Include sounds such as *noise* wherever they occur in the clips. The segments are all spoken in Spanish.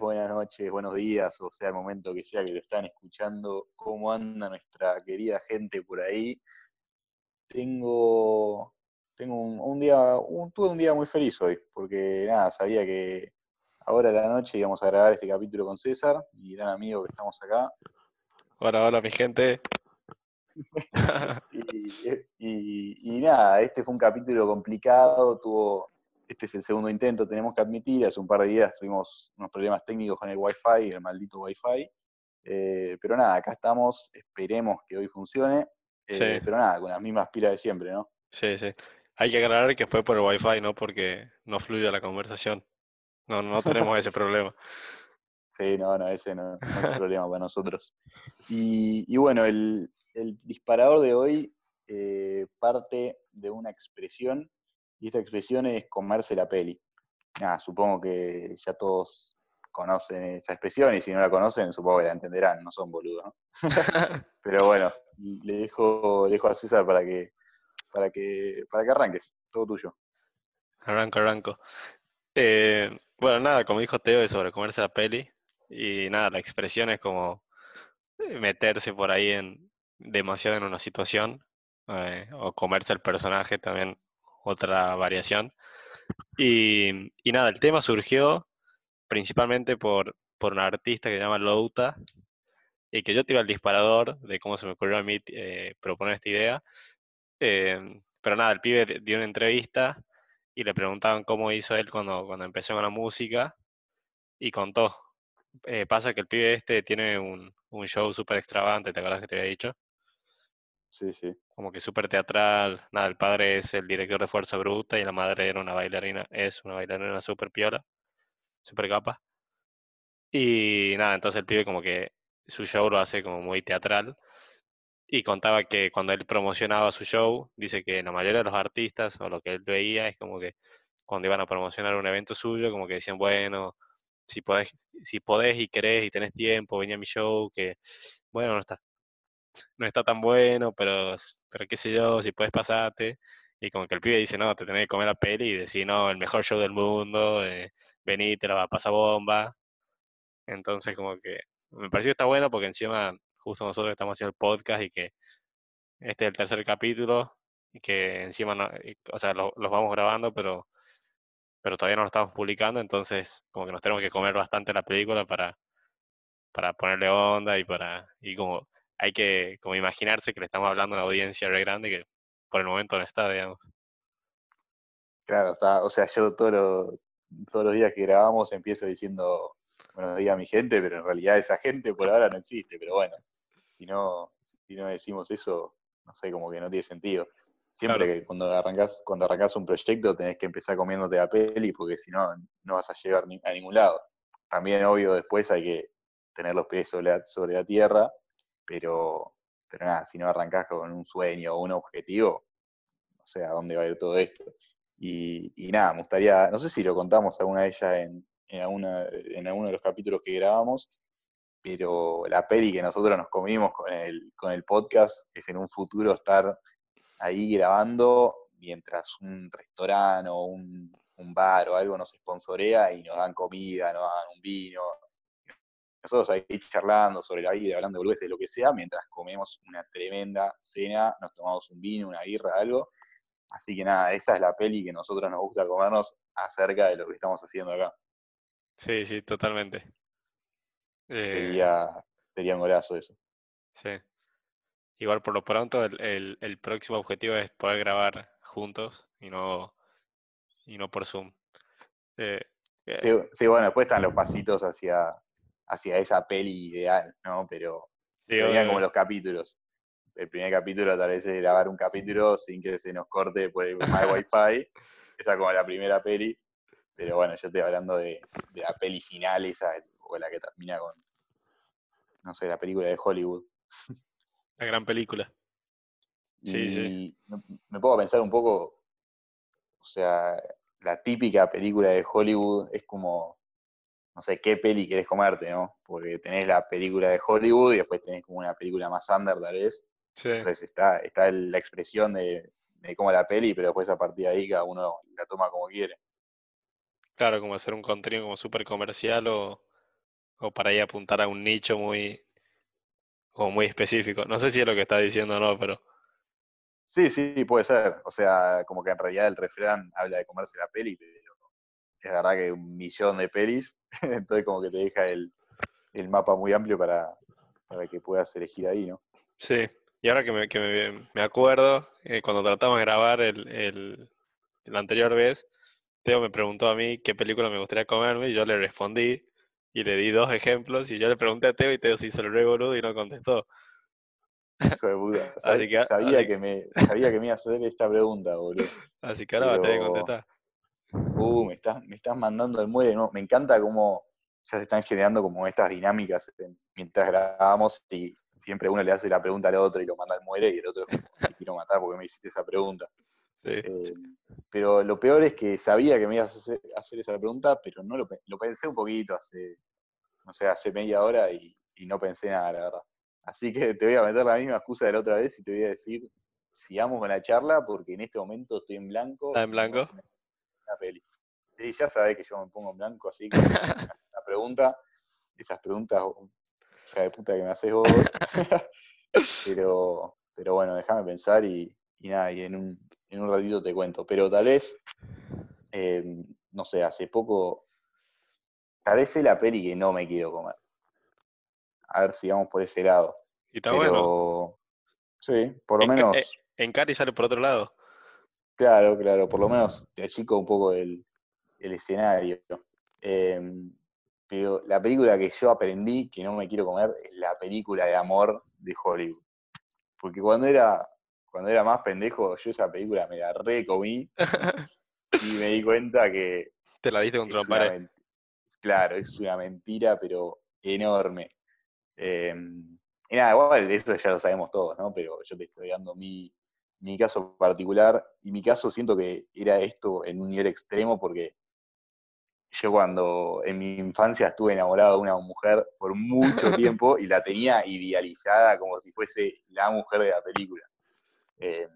buenas noches, buenos días, o sea, el momento que sea que lo están escuchando, cómo anda nuestra querida gente por ahí. Tengo, tengo un, día, tuve un día muy feliz hoy, porque nada, sabía que ahora a la noche íbamos a grabar este capítulo con César, mi gran amigo que estamos acá. Hola, hola mi gente. *laughs* y, y nada, este fue un capítulo complicado, tuvo este es el segundo intento, tenemos que admitir, hace un par de días tuvimos unos problemas técnicos con el Wi-Fi, el maldito Wi-Fi. Eh, pero nada, acá estamos, esperemos que hoy funcione. Eh, pero nada, con las mismas pilas de siempre, ¿no? Sí, sí. Hay que aclarar que fue por el Wi-Fi, no porque no fluye la conversación. No, no tenemos ese problema. *laughs* Sí, no, no, ese no, es un *laughs* problema para nosotros. Y, bueno, el, disparador de hoy eh, parte de una expresión y esta expresión es comerse la peli. Nada, supongo que ya todos conocen esa expresión y si no la conocen, supongo que la entenderán, no son boludos, ¿no? *laughs* Pero bueno, le dejo, le dejo a César para que, para que, para que arranques, todo tuyo. Arranco, arranco. Eh, bueno, nada, como dijo Teo, es sobre comerse la peli. Y nada, la expresión es como meterse por ahí en demasiado en una situación eh, o comerse el personaje también otra variación. Y, nada, el tema surgió principalmente por, por un artista que se llama Louta, y que yo tiro al disparador de cómo se me ocurrió a mí eh, proponer esta idea. Em, pero nada, el pibe dio una entrevista y le preguntaban cómo hizo él cuando, cuando empezó con la música y contó. Eh, pasa que el pibe este tiene un, un show súper extravagante, ¿te acuerdas que te había dicho? Sí, sí. Como que súper teatral. Nada, el padre es el director de Fuerza Bruta y la madre era una bailarina, es una bailarina súper piola, súper capa. Y nada, entonces el pibe como que su show lo hace como muy teatral. Y contaba que cuando él promocionaba su show, dice que la mayoría de los artistas, o lo que él veía, es como que cuando iban a promocionar un evento suyo, como que decían, bueno, si podés, si podés y querés y tenés tiempo, venía a mi show, que bueno, no está, no está tan bueno, pero, pero qué sé yo, si puedes pasarte. Y como que el pibe dice, no, te tenés que comer la peli y decir, no, el mejor show del mundo, eh, vení, te la va a pasar bomba. Entonces como que me pareció que está bueno porque encima justo nosotros estamos haciendo el podcast y que este es el tercer capítulo y que encima, no, o sea, los vamos grabando, pero, pero todavía no lo estamos publicando, entonces como que nos tenemos que comer bastante la película para, para ponerle onda y para, y como hay que como imaginarse que le estamos hablando a una audiencia re grande que por el momento no está, digamos. Claro, está, o sea, yo todos los días que grabamos empiezo diciendo buenos días a mi gente, pero en realidad esa gente por ahora no existe, pero bueno, si no, si no decimos eso, no sé, como que no tiene sentido. Siempre que cuando arrancas, cuando arrancas un proyecto tenés que empezar comiéndote la peli, porque si no, no vas a llegar a ningún lado. También, obvio, después hay que tener los pies sobre la tierra pero, pero nada, si no arrancás con un sueño o un objetivo, no sé a dónde va a ir todo esto. Y, nada, me gustaría, no sé si lo contamos alguna de ellas en, en, alguna, en alguno de los capítulos que grabamos, pero la peli que nosotros nos comimos con el, con el podcast es en un futuro estar ahí grabando mientras un restaurante o un, un bar o algo nos sponsorea y nos dan comida, nos dan un vino, nosotros ahí charlando sobre la vida, hablando de boludeces, de lo que sea, mientras comemos una tremenda cena, nos tomamos un vino, una birra, algo. Así que nada, esa es la peli que nosotros nos gusta comernos acerca de lo que estamos haciendo acá. Sí, sí, totalmente. Eh, sería, sería un golazo eso. Sí. Igual por lo pronto el, próximo objetivo es poder grabar juntos y no, y no por Zoom. Eh, eh, sí, bueno, después están los pasitos hacia, hacia esa peli ideal, ¿no? Pero serían como los capítulos. El primer capítulo tal vez es grabar un capítulo sin que se nos corte por el My Wi-Fi. *laughs* Esa como la primera peli. Pero bueno, yo estoy hablando de, la peli final, esa, o la que termina con, no sé, la película de Hollywood. *laughs* La gran película. Sí, sí. Me puedo pensar un poco, o sea, la típica película de Hollywood es como no sé qué peli querés comerte, ¿no? Porque tenés la película de Hollywood y después tenés como una película más under, tal vez. Sí. Entonces está, está la expresión de, de cómo la peli, pero después a partir de ahí cada uno la toma como quiere. Claro, como hacer un contenido como súper comercial o, o para ahí apuntar a un nicho muy, o muy específico. No sé si es lo que está diciendo o no, pero... Sí, sí, puede ser. O sea, como que en realidad el refrán habla de comerse la peli, es verdad que un millón de pelis, *laughs* entonces como que te deja el, el mapa muy amplio para, para que puedas elegir ahí, ¿no? Sí, y ahora que me, que me, me acuerdo, eh, cuando tratamos de grabar el, el, la anterior vez, Teo me preguntó a mí qué película me gustaría comerme y yo le respondí y le di dos ejemplos y yo le pregunté a Teo y Teo se hizo el re boludo y no contestó. Hijo de puta. *laughs* Así que- sabía, así- que me, sabía que me iba a hacer esta pregunta, boludo. *laughs* Así que ahora va a tener que contestar. Uh, me estás, me estás mandando al muere, ¿no? Me encanta cómo ya se están generando como estas dinámicas en- mientras grabamos y siempre uno le hace la pregunta al otro y lo manda al muere y el otro te quiero matar porque me hiciste esa pregunta. *laughs* Sí. Eh, pero lo peor es que sabía que me ibas a hacer, esa pregunta, pero no lo, lo pensé un poquito hace, no sé, hace media hora y, y no pensé nada, la verdad. Así que te voy a meter la misma excusa de la otra vez y te voy a decir, sigamos con la charla porque en este momento estoy en blanco. ¿Estás en no blanco? se me ocurre una peli. Sí, ya sabés que yo me pongo en blanco, así que una *laughs* pregunta, esas preguntas, hija de puta que me haces vos. *laughs* pero, pero bueno, déjame pensar y, y nada, y en un, en un ratito te cuento. Pero tal vez, eh, no sé, hace poco, tal vez es la peli que no me quiero comer. A ver si vamos por ese lado. Y está pero, bueno. sí, por lo En menos, eh, En Cari sale por otro lado. Claro, claro, por lo menos te achico un poco el, el escenario. Em, pero la película que yo aprendí que no me quiero comer es la película de amor de Hollywood. Porque cuando era, cuando era más pendejo, yo esa película me la recomí *laughs* y me di cuenta que Te la diste contra la una pared. claro, es una mentira, pero enorme. Em, y nada, igual eso ya lo sabemos todos, ¿no? Pero yo te estoy dando mi, mi caso particular, y mi caso siento que era esto en un nivel extremo porque yo cuando en mi infancia estuve enamorado de una mujer por mucho *laughs* tiempo y la tenía idealizada como si fuese la mujer de la película. Em,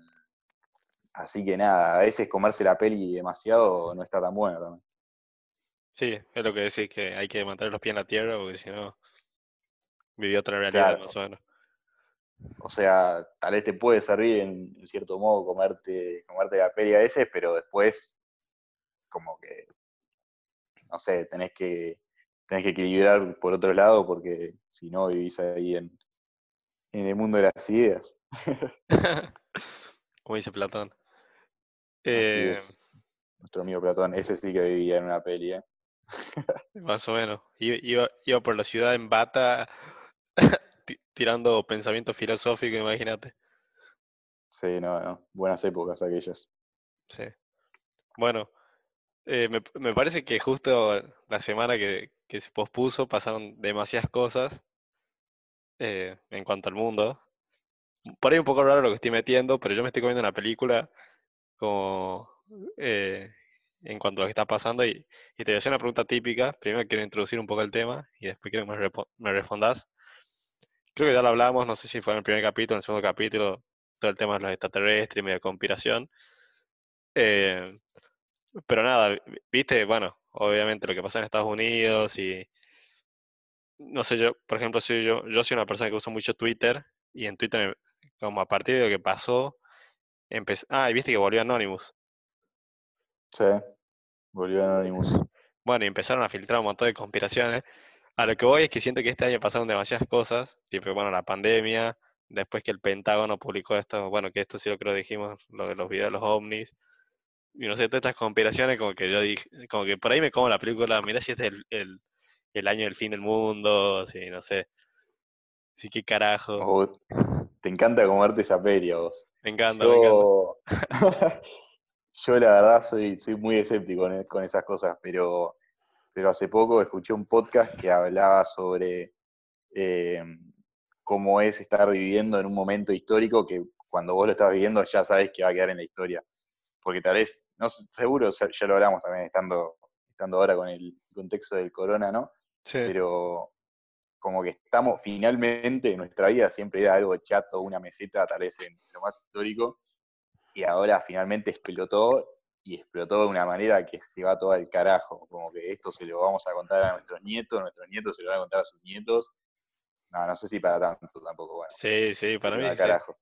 así que nada, a veces comerse la peli demasiado no está tan bueno también. Sí, es lo que decís, que hay que mantener los pies en la tierra porque si no, viví otra realidad Claro. más o menos. O sea, tal vez te puede servir en, en cierto modo comerte, comerte la peli a veces, pero después como que, no sé, tenés que, tenés que equilibrar por otro lado porque si no vivís ahí en, en el mundo de las ideas. *laughs* Como dice Platón. Eh, es. Nuestro amigo Platón, ese sí que vivía en una peli, ¿eh? más o menos. Iba, iba, iba por la ciudad en bata *laughs* tirando pensamiento filosófico, imagínate. Sí, no, no. Buenas épocas aquellas. Sí. Bueno, eh, me, me parece que justo la semana que, que se pospuso pasaron demasiadas cosas eh, en cuanto al mundo. Por ahí un poco raro lo que estoy metiendo, pero yo me estoy comiendo una película como eh, en cuanto a lo que está pasando y, y te voy a hacer una pregunta típica. Primero quiero introducir un poco el tema y después quiero que me, respondas. Creo que ya lo hablamos, no sé si fue en el primer capítulo, en el segundo capítulo, todo el tema de los extraterrestres y medio conspiración. Eh, pero nada, vi- viste, bueno, obviamente lo que pasa en Estados Unidos y no sé, yo, por ejemplo, soy yo, yo soy una persona que usa mucho Twitter y en Twitter, como a partir de lo que pasó, empecé, ah, y viste que volvió Anonymous. Sí, volvió Anonymous. Bueno, y empezaron a filtrar un montón de conspiraciones. A lo que voy es que siento que este año pasaron demasiadas cosas, tipo, bueno, la pandemia, después que el Pentágono publicó esto, bueno, que esto sí lo creo dijimos, lo de los videos de los ovnis, y no sé, todas estas conspiraciones como que yo dije, como que por ahí me como la película, mira si este es el, el, el año del fin del mundo, sí, no sé, sí, qué carajo, O- te encanta comerte esa peli a vos. me encanta, me encanta. Yo, *laughs* yo la verdad soy, soy muy escéptico con, con esas cosas, pero, pero hace poco escuché un podcast que hablaba sobre eh, cómo es estar viviendo en un momento histórico que cuando vos lo estás viviendo ya sabes que va a quedar en la historia. Porque tal vez, no seguro ya ya lo hablamos también estando, estando ahora con el contexto del corona, ¿no? Sí, pero como que estamos finalmente en nuestra vida siempre era algo chato, una meseta, tal vez en lo más histórico, y ahora finalmente explotó y explotó de una manera que se va todo al carajo. Como que esto se lo vamos a contar a nuestros nietos, nuestros nietos se lo van a contar a sus nietos. No, no sé si para tanto tampoco, bueno. Sí, sí, para mí. al Sí. carajo.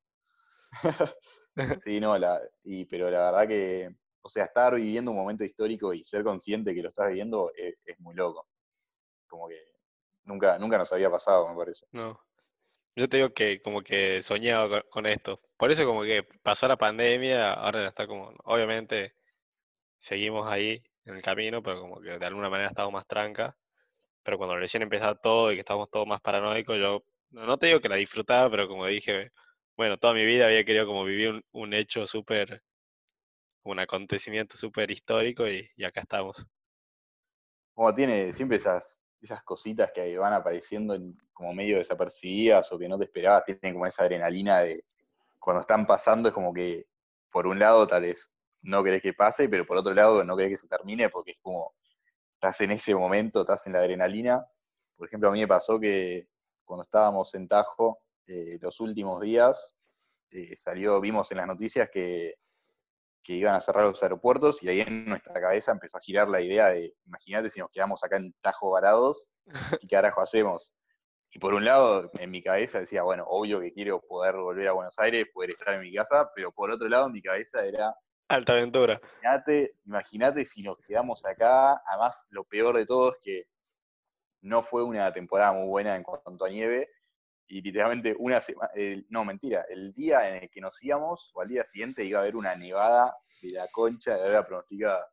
*laughs* sí, no, la, y, pero la verdad que, o sea, estar viviendo un momento histórico y ser consciente que lo estás viviendo es, es muy loco. Como que nunca, nunca nos había pasado, me parece. No. Yo te digo que como que soñaba con, con esto. Por eso como que pasó la pandemia, ahora ya está como, obviamente seguimos ahí en el camino, pero como que de alguna manera estamos más tranca. Pero cuando recién empezaba todo y que estábamos todos más paranoicos, yo no te digo que la disfrutaba, pero como dije, bueno, toda mi vida había querido como vivir un, un hecho súper, un acontecimiento súper histórico y, y acá estamos. Como tiene siempre esas, esas cositas que van apareciendo en- como medio desapercibidas o que no te esperabas, tienen como esa adrenalina de cuando están pasando, es como que por un lado tal vez no querés que pase, pero por otro lado no querés que se termine porque es como estás en ese momento, estás en la adrenalina. Por ejemplo, a mí me pasó que cuando estábamos en Tajo eh, los últimos días, eh, salió, vimos en las noticias que, que iban a cerrar los aeropuertos y ahí en nuestra cabeza empezó a girar la idea de, imagínate si nos quedamos acá en Tajo varados, ¿qué carajo hacemos? Y por un lado, en mi cabeza decía, bueno, obvio que quiero poder volver a Buenos Aires, poder estar en mi casa, pero por otro lado, en mi cabeza era, Alta aventura. imagínate, si nos quedamos acá. Además, lo peor de todo es que no fue una temporada muy buena en cuanto a nieve. Y literalmente una semana, no, mentira, el día en el que nos íbamos, o al día siguiente, iba a haber una nevada de la concha de la pronosticada.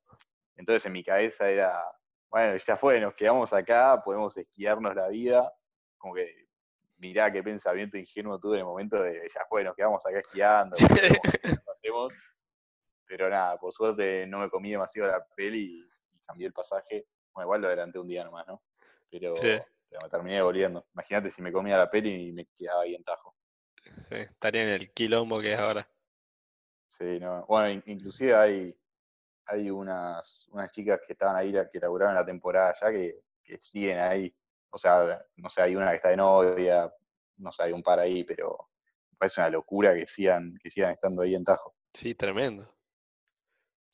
Entonces en mi cabeza era, bueno, ya fue, nos quedamos acá, podemos esquiarnos la vida. Como que, mirá qué pensamiento ingenuo tuve en el momento de, ya fue, nos quedamos acá esquiando, *laughs* qué hacemos. Pero nada, por suerte no me comí demasiado la peli y, y cambié el pasaje. Bueno, igual lo adelanté un día nomás, ¿no? Pero, Sí. pero me terminé volviendo. Imagínate si me comía la peli y me quedaba ahí en Tajo. Sí, estaría en el quilombo que es ahora. Sí, no. Bueno, in- inclusive hay, hay unas, unas chicas que estaban ahí, que laburaron la temporada ya, que, que siguen ahí. O sea, no sé, hay una que está de novia, no sé, hay un par ahí, pero me parece una locura que sigan, que sigan estando ahí en Tajo. Sí, tremendo.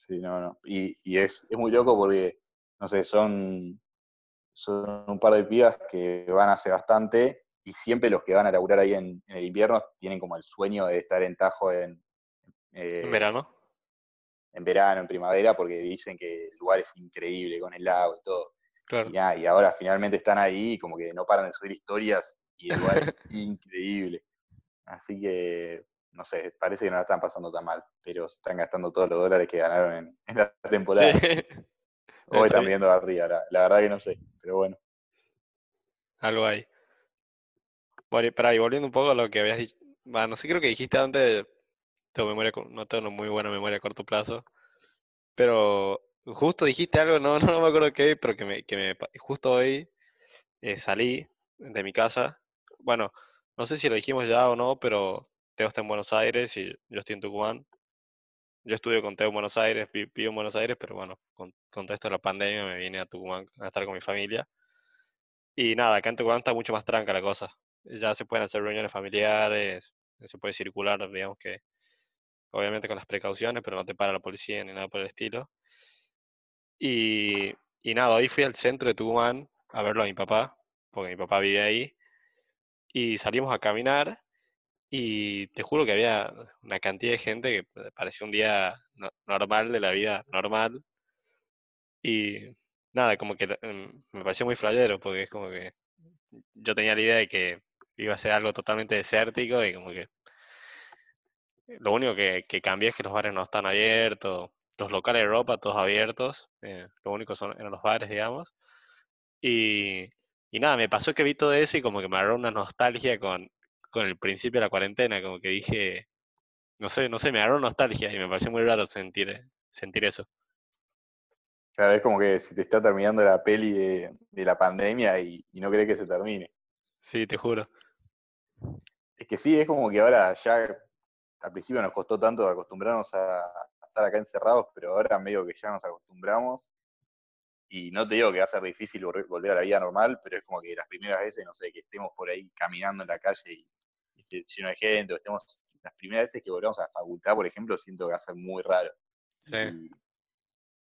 Sí, no, no. Y, y es, es muy loco porque, no sé, son, son un par de pibas que van hace bastante y siempre los que van a laburar ahí en, en el invierno tienen como el sueño de estar en Tajo en, eh, En verano. en verano, en primavera, porque dicen que el lugar es increíble con el lago y todo. Claro. Y, nada, y ahora finalmente están ahí y como que no paran de subir historias y el lugar es *laughs* increíble. Así que, no sé, parece que no la están pasando tan mal, pero se están gastando todos los dólares que ganaron en, en la *laughs* temporada. Sí. *laughs* O Está están viendo arriba, la, la verdad que no sé, pero bueno. Algo hay. Bueno, pará, y volviendo un poco a lo que habías dicho. Va, no sé, creo que dijiste antes. Tengo memoria, no tengo muy buena memoria a corto plazo. Pero justo dijiste algo, no, *laughs* no, me acuerdo qué, pero que me, que me justo hoy eh, salí de mi casa. Bueno, no sé si lo dijimos ya o no, pero Teo está en Buenos Aires y yo estoy en Tucumán. Yo estudio con Teo en Buenos Aires, vi- vivo en Buenos Aires, pero bueno, con, con todo esto de la pandemia me vine a Tucumán a estar con mi familia. Y nada, acá en Tucumán está mucho más tranca la cosa. Ya se pueden hacer reuniones familiares, se puede circular, digamos que, obviamente con las precauciones, pero no te para la policía ni nada por el estilo. Y, y nada, hoy fui al centro de Tucumán a verlo a mi papá, porque mi papá vive ahí, y salimos a caminar y te juro que había una cantidad de gente que parecía un día no- normal de la vida normal. Y nada, como que mm, me pareció muy flayero, porque es como que yo tenía la idea de que iba a ser algo totalmente desértico y como que lo único que, que es que los bares no están abiertos, los locales de ropa todos abiertos, eh, lo único son eran los bares, digamos. Y, y nada, me pasó que vi todo eso y como que me agarró una nostalgia con, con el principio de la cuarentena, como que dije, no sé, no sé, me agarró nostalgia y me pareció muy raro sentir, sentir eso. Cada vez como que se te está terminando la peli de, de la pandemia y, y no crees que se termine. Sí, te juro. Es que sí, es como que ahora ya al principio nos costó tanto acostumbrarnos a, a estar acá encerrados, pero ahora medio que ya nos acostumbramos. Y no te digo que va a ser difícil volver, a la vida normal, pero es como que las primeras veces, no sé, que estemos por ahí caminando en la calle y, lleno de gente, o estemos, las primeras veces que volvamos a la facultad, por ejemplo, siento que va a ser muy raro. Sí. Y,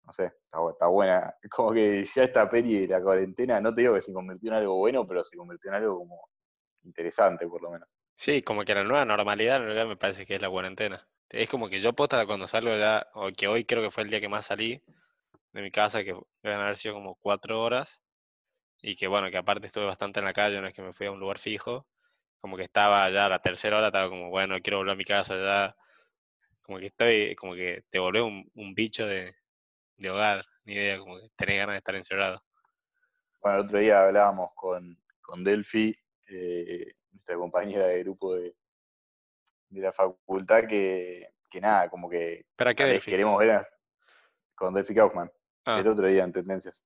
no sé, está, está, buena. *laughs* Como que ya esta peli de la cuarentena, no te digo que se convirtió en algo bueno, pero se convirtió en algo como interesante, por lo menos. Sí, como que la nueva normalidad en realidad me parece que es la cuarentena. Es como que yo posta cuando salgo ya, o que hoy creo que fue el día que más salí de mi casa, que deben haber sido como cuatro horas, y que bueno, que aparte estuve bastante en la calle, no es que me fui a un lugar fijo, como que estaba ya a la tercera hora, estaba como, bueno, quiero volver a mi casa ya, como que estoy, como que te volvés un, un bicho de, de hogar, ni idea, como que tenés ganas de estar encerrado. Bueno, el otro día hablábamos con, con Delphi, eh, nuestra compañera de grupo de, de la facultad, que, que nada, como que ¿Para qué Delphi? queremos ver a, con Delphi Kaufman, Ah, el otro día en Tendencias,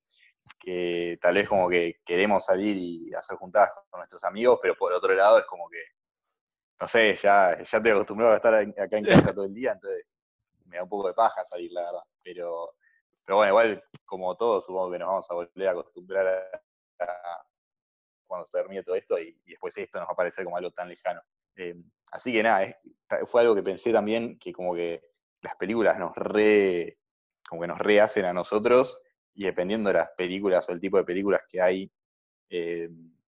que tal vez como que queremos salir y hacer juntadas con nuestros amigos, pero por otro lado es como que, no sé, ya, ya estoy acostumbrado a estar acá en casa todo el día, entonces me da un poco de paja salir, la verdad. Pero, pero bueno, igual como todos, supongo que nos vamos a volver a acostumbrar a, cuando se termine todo esto y, después esto nos va a parecer como algo tan lejano. Eh, así que nada, fue algo que pensé también, que como que las películas nos re, como que nos rehacen a nosotros y dependiendo de las películas o el tipo de películas que hay, eh,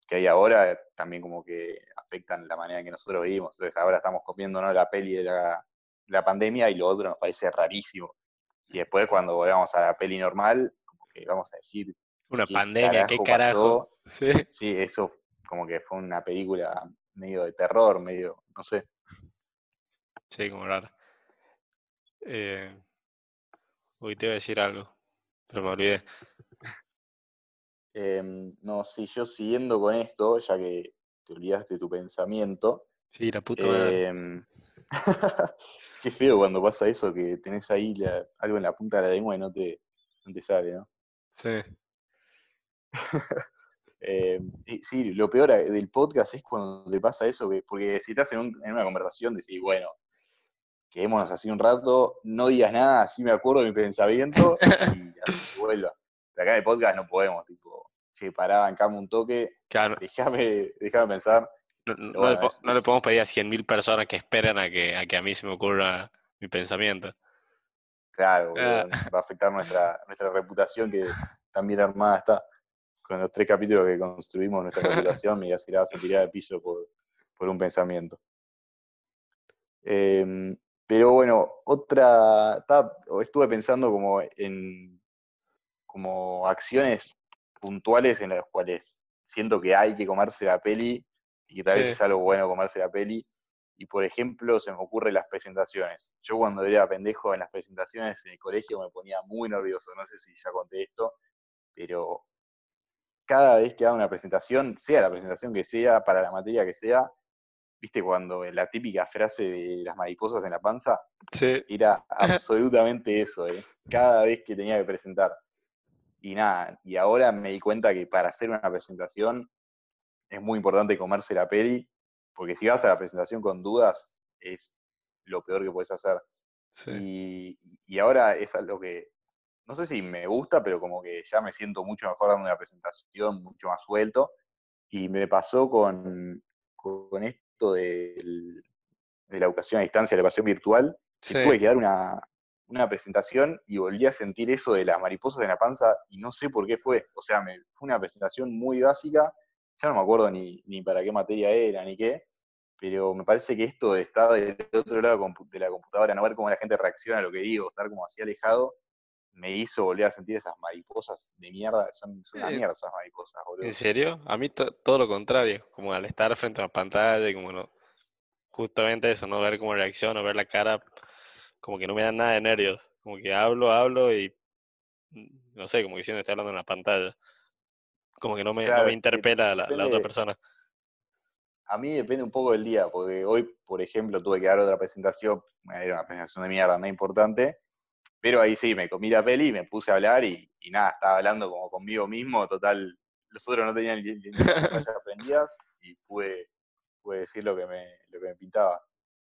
que hay ahora, también como que afectan la manera en que nosotros vivimos. Entonces ahora estamos comiendo la peli de la, la pandemia y lo otro nos parece rarísimo. Y después cuando volvamos a la peli normal, como que vamos a decir, una ¿qué pandemia, qué carajo. Sí, sí, eso como que fue una película medio de terror, medio, no sé. sí, como raro. Eh, uy, te iba a decir algo, pero me olvidé. Em, no, sí, yo siguiendo con esto, ya que te olvidaste tu pensamiento, Sí, la puta madre. em, *laughs* qué feo cuando pasa eso, que tenés ahí la- algo en la punta de la lengua y no te, no te sale, ¿no? Sí, *laughs* Eh, y sí, lo peor del podcast es cuando te pasa eso, que- porque si estás en, un- en una conversación, decís, bueno, quedémonos así un rato, no digas nada, así me acuerdo de mi pensamiento *laughs* y así vuelva. Pero acá en el podcast no podemos, tipo, che, pará, bancame un toque, claro. déjame, déjame pensar. No, bueno, le, po- es- no le es- podemos pedir a 100.000 personas que esperen a que, a que a mí se me ocurra mi pensamiento. Claro, Ah. va a afectar nuestra, nuestra reputación que tan bien armada está. Con los tres capítulos que construimos nuestra *laughs* reputación, me vas a tirar al piso por, por un pensamiento. Em, pero bueno, otra. estaba- estuve pensando como en como acciones puntuales en las cuales siento que hay que comerse la peli y que tal vez Sí. es algo bueno comerse la peli. Y por ejemplo, se me ocurren las presentaciones. Yo cuando era pendejo en las presentaciones en el colegio me ponía muy nervioso. No sé si ya conté esto, pero cada vez que hago una presentación, sea la presentación que sea, para la materia que sea, viste cuando la típica frase de las mariposas en la panza, Sí, era *laughs* absolutamente eso, ¿eh? cada vez que tenía que presentar. Y nada, y ahora me di cuenta que para hacer una presentación es muy importante comerse la peli, porque si vas a la presentación con dudas, es lo peor que puedes hacer. sí. Y, y ahora es algo que, no sé si me gusta, pero como que ya me siento mucho mejor dando una presentación, mucho más suelto. Y me pasó con, con esto de la educación a distancia, la educación virtual, Sí. tuve que dar una, una presentación y volví a sentir eso de las mariposas en la panza y no sé por qué fue. O sea, me, fue una presentación muy básica, ya no me acuerdo ni, ni para qué materia era ni qué, pero me parece que esto de estar del otro lado de la computadora, no ver cómo la gente reacciona a lo que digo, estar como así alejado, me hizo volver a sentir esas mariposas de mierda, son, son una mierda esas mariposas, boludo. ¿En serio? A mí to- todo lo contrario, como al estar frente a la pantalla y como no, justamente eso, no ver cómo reacciono, ver la cara, como que no me dan nada de nervios, como que hablo, hablo y mm, no sé, como que siento que estoy hablando en la pantalla, como que no me, no me interpela la, la otra persona. a mí depende un poco del día, porque hoy, por ejemplo, tuve que dar otra presentación, era una presentación de mierda, no importante, pero ahí sí, me comí la peli, me puse a hablar y, y nada, estaba hablando como conmigo mismo, total, los otros no tenían ni, ni las pantallas prendidas y pude, pude decir lo que, me, lo que me pintaba.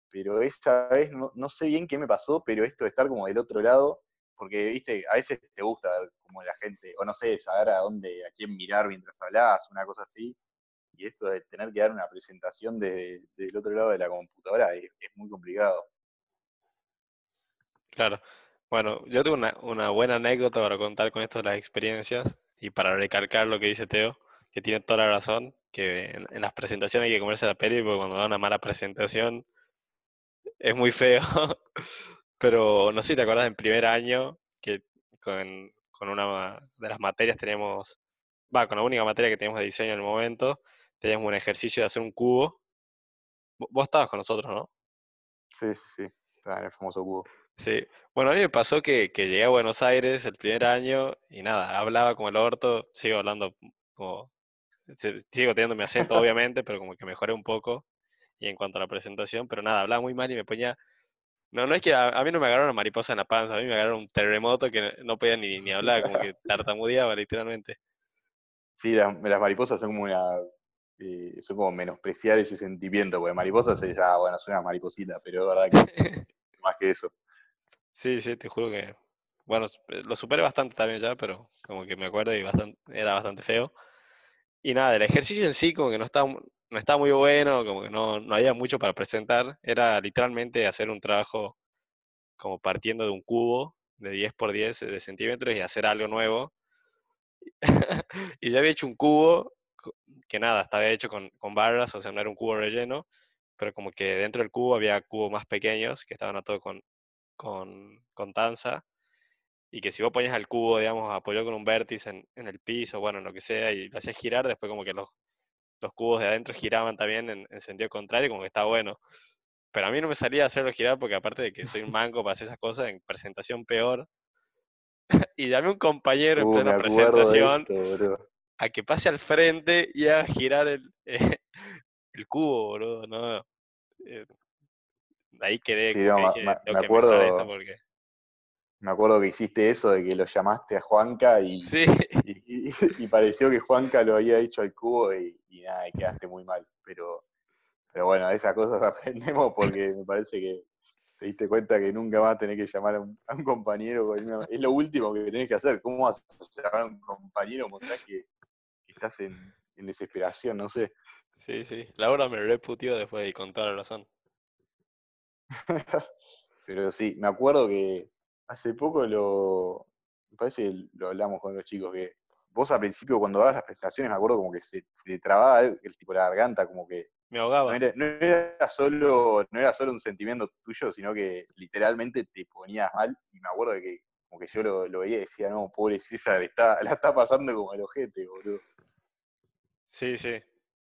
Pero esa vez no, no sé bien qué me pasó, pero esto de estar como del otro lado, porque, viste, a veces te gusta ver como la gente, o no sé, saber a dónde, a quién mirar mientras hablas, una cosa así, y esto de tener que dar una presentación de- del otro lado de la computadora es, es muy complicado. Claro. Bueno, yo tengo una, buena anécdota para contar con esto de las experiencias y para recalcar lo que dice Teo, que tiene toda la razón, que en, las presentaciones hay que comerse la peli porque cuando da una mala presentación es muy feo. *laughs* Pero no sé si te acuerdas en primer año que con, una de las materias teníamos, va, con la única materia que teníamos de diseño en el momento, teníamos un ejercicio de hacer un cubo. Vo- Vos estabas con nosotros, ¿no? Sí, sí, sí. En el famoso cubo. Sí. Bueno, a mí me pasó que, que llegué a Buenos Aires el primer año y nada, hablaba como el orto, sigo hablando como, sigo teniendo mi acento *laughs* obviamente, pero como que mejoré un poco. Y en cuanto a la presentación, pero nada, hablaba muy mal y me ponía No, no es que a, a mí no me agarraron una mariposa en la panza, a mí me agarraron un terremoto que no podía ni, ni hablar, como que tartamudeaba literalmente. Sí, las, las mariposas son como una. eh, son como menospreciar ese sentimiento, porque mariposas es, ah, bueno, son una mariposita, pero es verdad que *laughs* más que eso. Sí, sí, te juro que, bueno, eh, lo superé bastante también ya, pero como que me acuerdo y bastante, era bastante feo. Y nada, el ejercicio en sí como que no estaba, no estaba muy bueno, como que no, no había mucho para presentar, era literalmente hacer un trabajo como partiendo de un cubo de 10 por 10 de centímetros y hacer algo nuevo. *laughs* y ya había hecho un cubo que nada, estaba hecho con, con barras, o sea, no era un cubo relleno, pero como que dentro del cubo había cubos más pequeños que estaban atados con, con, con tanza y que si vos ponías el cubo, digamos, apoyado con un vértice en, en el piso, bueno, en lo que sea, y lo hacías girar, después como que los, los cubos de adentro giraban también en, en sentido contrario, como que estaba bueno. Pero a mí no me salía hacerlo girar porque aparte de que soy un manco para hacer esas cosas, en presentación peor. *laughs* Y llamé a un compañero en Uh, plena presentación esto, a que pase al frente y haga girar el, *laughs* el cubo, boludo, ¿no? Eh, ahí quedé, Sí, como no, que me esto acuerdo, porque... me acuerdo que hiciste eso de que lo llamaste a Juanca y, Sí, y, y- y pareció que Juanca lo había hecho al cubo y, y nada, y quedaste muy mal. Pero, pero bueno, de esas cosas *laughs* aprendemos porque me parece que te diste cuenta que nunca más tenés que llamar a un, a un compañero. una- es lo último que tenés que hacer. ¿Cómo vas a llamar a un compañero? Mostrás que, que estás en, en desesperación, no sé. sí, sí. Laura me reputió después y con toda la razón. *laughs* Pero sí, me acuerdo que hace poco lo. Me parece que lo hablamos con los chicos, que vos al principio cuando dabas las presentaciones, me acuerdo como que se, se te trababa el, tipo la garganta, como que Me no ahogaba. era, no era solo, no era solo un sentimiento tuyo, sino que literalmente te ponías mal. Y me acuerdo de que como que yo lo, lo veía y decía, no, pobre César, está, la está pasando como el ojete, boludo. Sí, sí.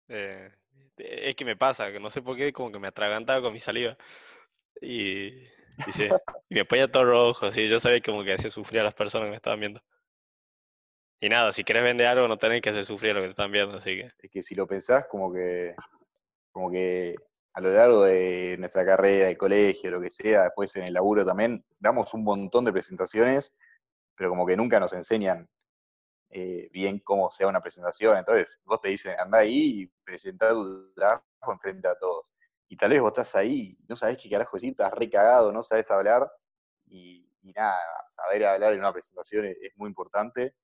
Eh, es que me pasa, que no sé por qué, como que me atragantaba con mi saliva. Y, sí. Y me ponía todo rojo, sí. Yo sabía como que hacía sufrir a las personas que me estaban viendo. Y nada, si querés vender algo, no tenés que hacer sufrir a los que te están viendo, así que. Es que si lo pensás, como que, como que a lo largo de nuestra carrera, el colegio, lo que sea, después en el laburo también, damos un montón de presentaciones, pero como que nunca nos enseñan eh, bien cómo sea una presentación. Entonces, vos te dicen, anda ahí y presentá tu trabajo enfrente a todos. Y tal vez vos estás ahí, no sabés qué carajo decir, estás recagado, no sabés hablar. Y, nada, saber hablar en una presentación es, es muy importante.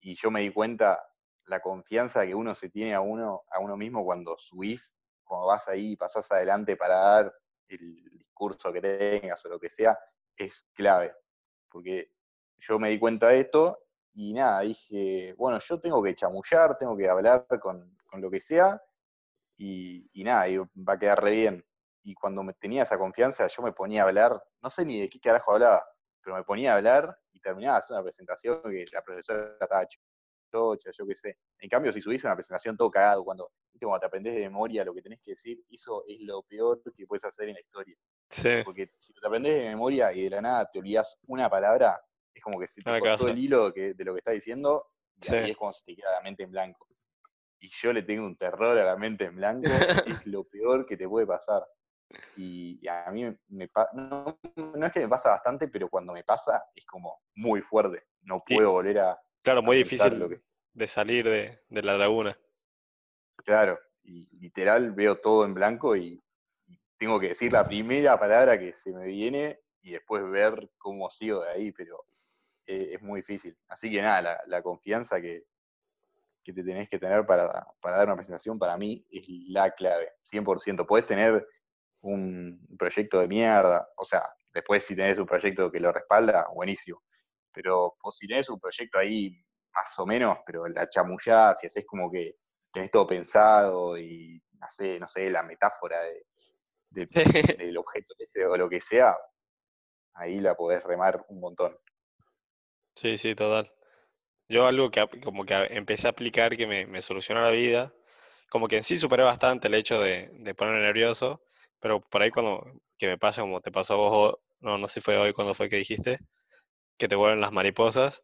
Y yo me di cuenta la confianza que uno se tiene a uno, a uno mismo cuando subís, cuando vas ahí y pasás adelante para dar el discurso que tengas o lo que sea, es clave. Porque yo me di cuenta de esto y nada, dije, bueno, yo tengo que chamullar, tengo que hablar con, con lo que sea y, y nada, y va a quedar re bien. Y cuando me tenía esa confianza, yo me ponía a hablar, no sé ni de qué carajo hablaba, pero me ponía a hablar y terminaba haciendo una presentación que la profesora estaba chocha, yo qué sé. En cambio, si subís una presentación todo cagado, cuando, te aprendés de memoria lo que tenés que decir, eso es lo peor que puedes hacer en la historia. Sí, Porque si te aprendés de memoria y de la nada te olvidás una palabra, es como que se te cortó el hilo que- de lo que estás diciendo y Sí. ahí es cuando se te queda la mente en blanco. Y yo le tengo un terror a la mente en blanco, *laughs* es lo peor que te puede pasar. Y, y a mí me no, no es que me pasa bastante, pero cuando me pasa es como muy fuerte. No Y- puedo volver a, claro, a muy difícil lo que, de salir de, de la laguna. Claro, y literal veo todo en blanco y, y tengo que decir la primera palabra que se me viene y después ver cómo sigo de ahí, pero eh, es muy difícil. Así que nada, la, la confianza que, que te tenés que tener para, para dar una presentación para mí es la clave, 100%. Podés tener un proyecto de mierda, o sea, Después, si tenés un proyecto que lo respalda, buenísimo. Pero vos si tenés un proyecto ahí más o menos, pero la chamullás si haces como que tenés todo pensado y no sé, no sé, la metáfora de, *laughs* del objeto este o lo que sea, ahí la podés remar un montón. Sí, sí, total. Yo algo que como que empecé a aplicar que me, me solucionó la vida, como que en sí superé bastante el hecho de, de ponerme nervioso, pero por ahí cuando que me pasa como te pasó a vos, no, no sé si fue hoy cuando fue que dijiste, que te vuelven las mariposas,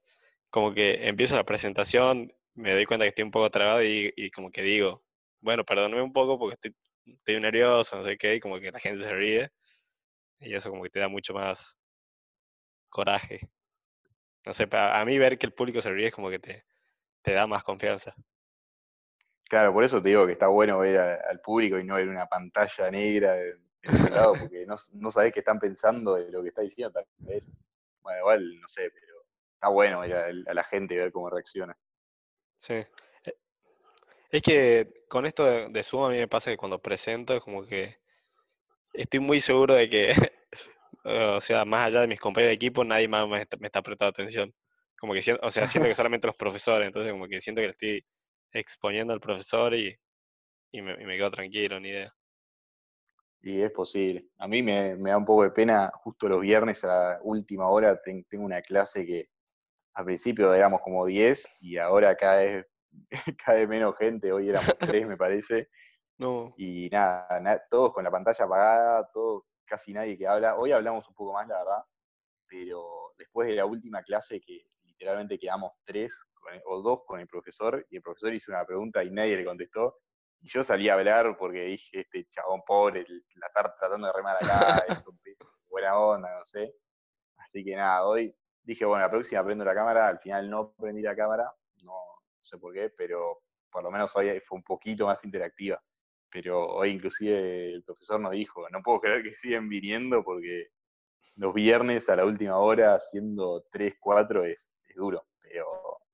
como que empiezo la presentación, me doy cuenta que estoy un poco trabado y, y como que digo, bueno, perdóname un poco porque estoy, estoy nervioso, no sé qué, y como que la gente se ríe, y eso como que te da mucho más coraje. No sé, a mí ver que el público se ríe es como que te, te da más confianza. Claro, por eso te digo que está bueno ver al público y no ver una pantalla negra de, lado, porque no, no sabés qué están pensando de lo que está diciendo, tal vez. Bueno, igual, no sé, pero está bueno ver a, la gente y ver cómo reacciona. Sí. Eh, es que con esto de, de Zoom a mí me pasa que cuando presento es como que estoy muy seguro de que *laughs* o sea, más allá de mis compañeros de equipo, nadie más me está, prestando atención. Como que siento, o sea, siento que solamente los profesores, entonces como que siento que le estoy exponiendo al profesor y, y, me, quedo tranquilo, ni idea. Y es posible. A mí me, da un poco de pena, justo los viernes a la última hora tengo una clase que al principio éramos como 10 y ahora cae, *laughs* cae menos gente, hoy éramos 3 me parece. *laughs* No. Y nada, nada, todos con la pantalla apagada, todos casi nadie que habla. Hoy hablamos un poco más, la verdad, pero después de la última clase que literalmente quedamos tres o dos con el profesor y el profesor hizo una pregunta y nadie le contestó. Y yo salí a hablar porque dije, este chabón pobre, la está tratando de remar acá, es buena onda, no sé. Así que nada, hoy dije, bueno, la próxima prendo la cámara, al final no prendí la cámara, no sé por qué, pero por lo menos hoy fue un poquito más interactiva pero hoy inclusive el profesor nos dijo, no puedo creer que siguen viniendo porque los viernes a la última hora, siendo 3, 4, es, duro. Pero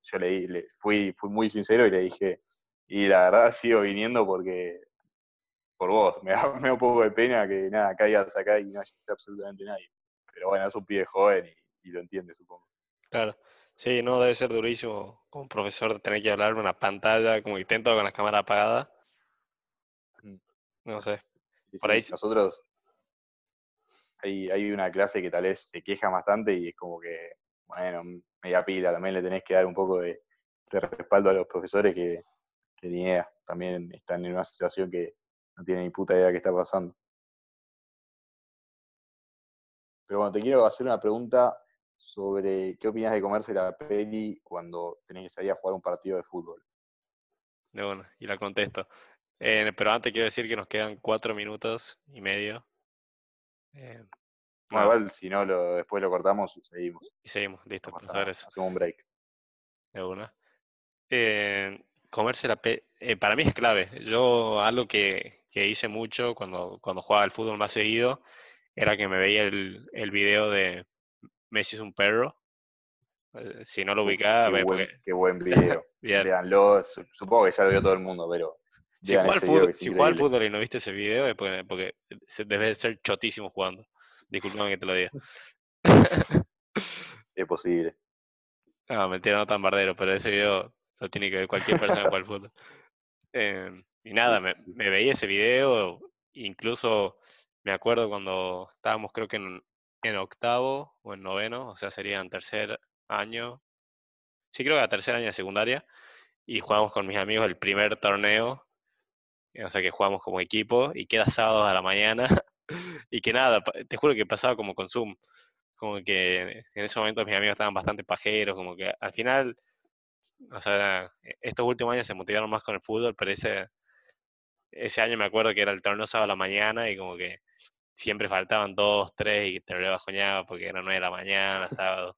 yo le, fui, fui muy sincero y le dije, y la verdad sigo viniendo porque por vos, *laughs* me da, un poco de pena que nada, caigas acá y no haya absolutamente nadie. Pero bueno, es un pibe joven y, lo entiende, supongo. Claro. Sí, no, debe ser durísimo como profesor tener que hablar en una pantalla, como intento con la cámara apagada no sé. Por ahí... Nosotros, hay, hay una clase que tal vez se queja bastante y es como que, bueno, media pila, también le tenés que dar un poco de, respaldo a los profesores que, que, ni idea, también están en una situación que no tienen ni puta idea de qué está pasando. Pero bueno, te quiero hacer una pregunta sobre qué opinas de comerse la peli cuando tenés que salir a jugar un partido de fútbol. De bueno, y la contesto. Eh, pero antes quiero decir que nos quedan cuatro minutos y medio. Eh, bueno, igual si no, lo, después lo cortamos y seguimos. Y seguimos, listo. No Hacemos un break. De una. Eh, comerse la pe para mí es clave. Yo algo que, que, hice mucho cuando, cuando jugaba al fútbol más seguido era que me veía el, el video de Messi es un perro. Si no lo ubicaba, qué, buen, qué buen *laughs* video. Veanlo, supongo que ya lo vio todo el mundo, pero si juega, al fútbol, y no viste ese video es porque, debe ser chotísimo jugando. Disculpame que te lo diga. *laughs* es posible. No, mentira, no tan bardero, pero ese video lo tiene que ver cualquier persona que juega al fútbol. *laughs* Em, y nada, me, me, veía ese video, incluso me acuerdo cuando estábamos creo que en, en octavo o en noveno, o sea, sería en tercer año, sí creo que a tercer año de secundaria, y jugamos con mis amigos el primer torneo o sea que jugamos como equipo y queda sábado a la mañana *laughs* y que nada, te juro que pasaba como con Zoom, como que en ese momento mis amigos estaban bastante pajeros, como que al final, o sea, estos últimos años se motivaron más con el fútbol, pero ese, ese año me acuerdo que era el torneo sábado a la mañana y como que siempre faltaban dos, tres y te lo bajoñaba porque era nueve de la mañana, sábado.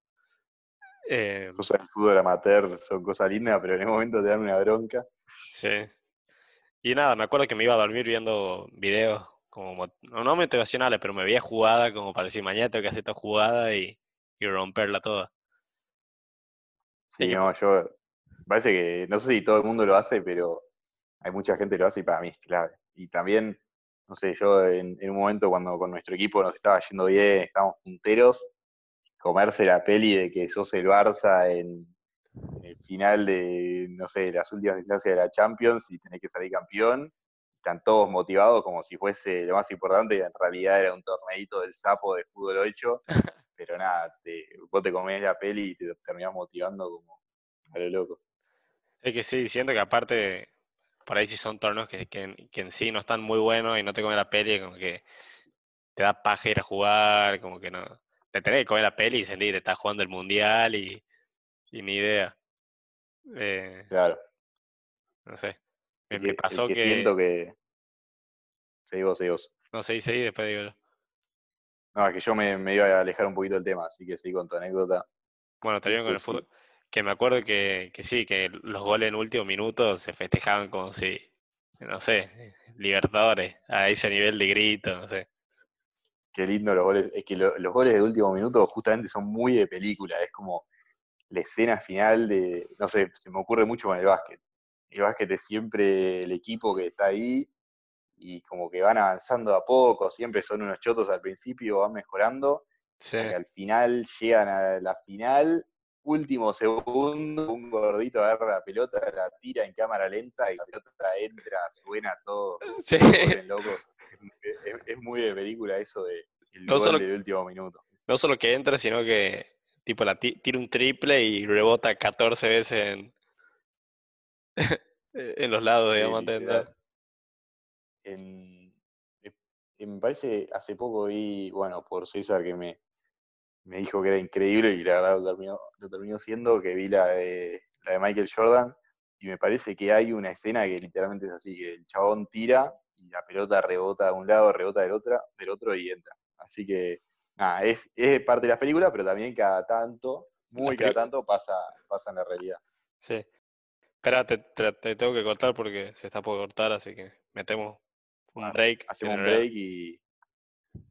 Eh, cosas del fútbol amateur son cosas lindas, pero en el momento te dan una bronca. Sí, y nada, me acuerdo que me iba a dormir viendo videos como, no motivacionales, pero me veía jugada como para decir, mañana tengo que hacer esta jugada y, romperla toda. Sí, no, yo, parece que, no sé si todo el mundo lo hace, pero hay mucha gente que lo hace y para mí es clave. Y también no sé, yo en, en un momento cuando con nuestro equipo nos estaba yendo bien, estábamos punteros, comerse la peli de que sos el Barça en, en el final de, no sé, las últimas instancias de la Champions y tenés que salir campeón. Están todos motivados como si fuese lo más importante y en realidad era un torneito del sapo de fútbol 8. *laughs* Pero nada, te, vos te comés la peli y te terminás motivando como a lo loco. Es que sí, siento que aparte, por ahí sí son torneos que, que, que en sí no están muy buenos y no te comen la peli, como que te da paja ir a jugar, como que no. Te tenés que comer la peli y sentir que estás jugando el mundial y, y ni idea. Eh, Claro. no sé. Me, pasó que que. siento que. Seguí vos, seguí vos. No sé, seguí, después digo. No, es que yo me, me iba a alejar un poquito del tema, así que seguí con tu anécdota. Bueno, termino con el sí. fútbol. Que me acuerdo que, que sí, que los goles en último minuto se festejaban como si, no sé, Libertadores, a ese nivel de grito, no sé. Qué lindo los goles. Es que lo- los goles de último minuto justamente son muy de película. Es como la escena final de. No sé, se me ocurre mucho con el básquet. El básquet es siempre el equipo que está ahí y como que van avanzando a poco. Siempre son unos chotos al principio, van mejorando. Sí, hasta que al final llegan a la final, último segundo, un gordito agarra la pelota, la tira en cámara lenta y la pelota entra, suena todo, sí. vuelven locos. Es, es- es muy de película eso de el No gol solo- del último minuto. No solo que entra, sino que tipo la ti- tira un triple y rebota 14 veces en, *laughs* en los lados, Sí, digamos, literal. En, eh, eh, me parece, hace poco vi, bueno, por César que me, me dijo que era increíble y la verdad lo terminó, lo terminó siendo, que vi la de, la de Michael Jordan y me parece que hay una escena que literalmente es así, que el chabón tira y la pelota rebota de un lado, rebota del otro, del otro y entra. Así que, nada, es, es parte de las películas, pero también cada tanto, muy cada tanto, pasa, pasa en la realidad. Sí. Espera, te, te- te tengo que cortar porque se está por cortar, así que metemos un Bueno, break. Hacemos un break y, y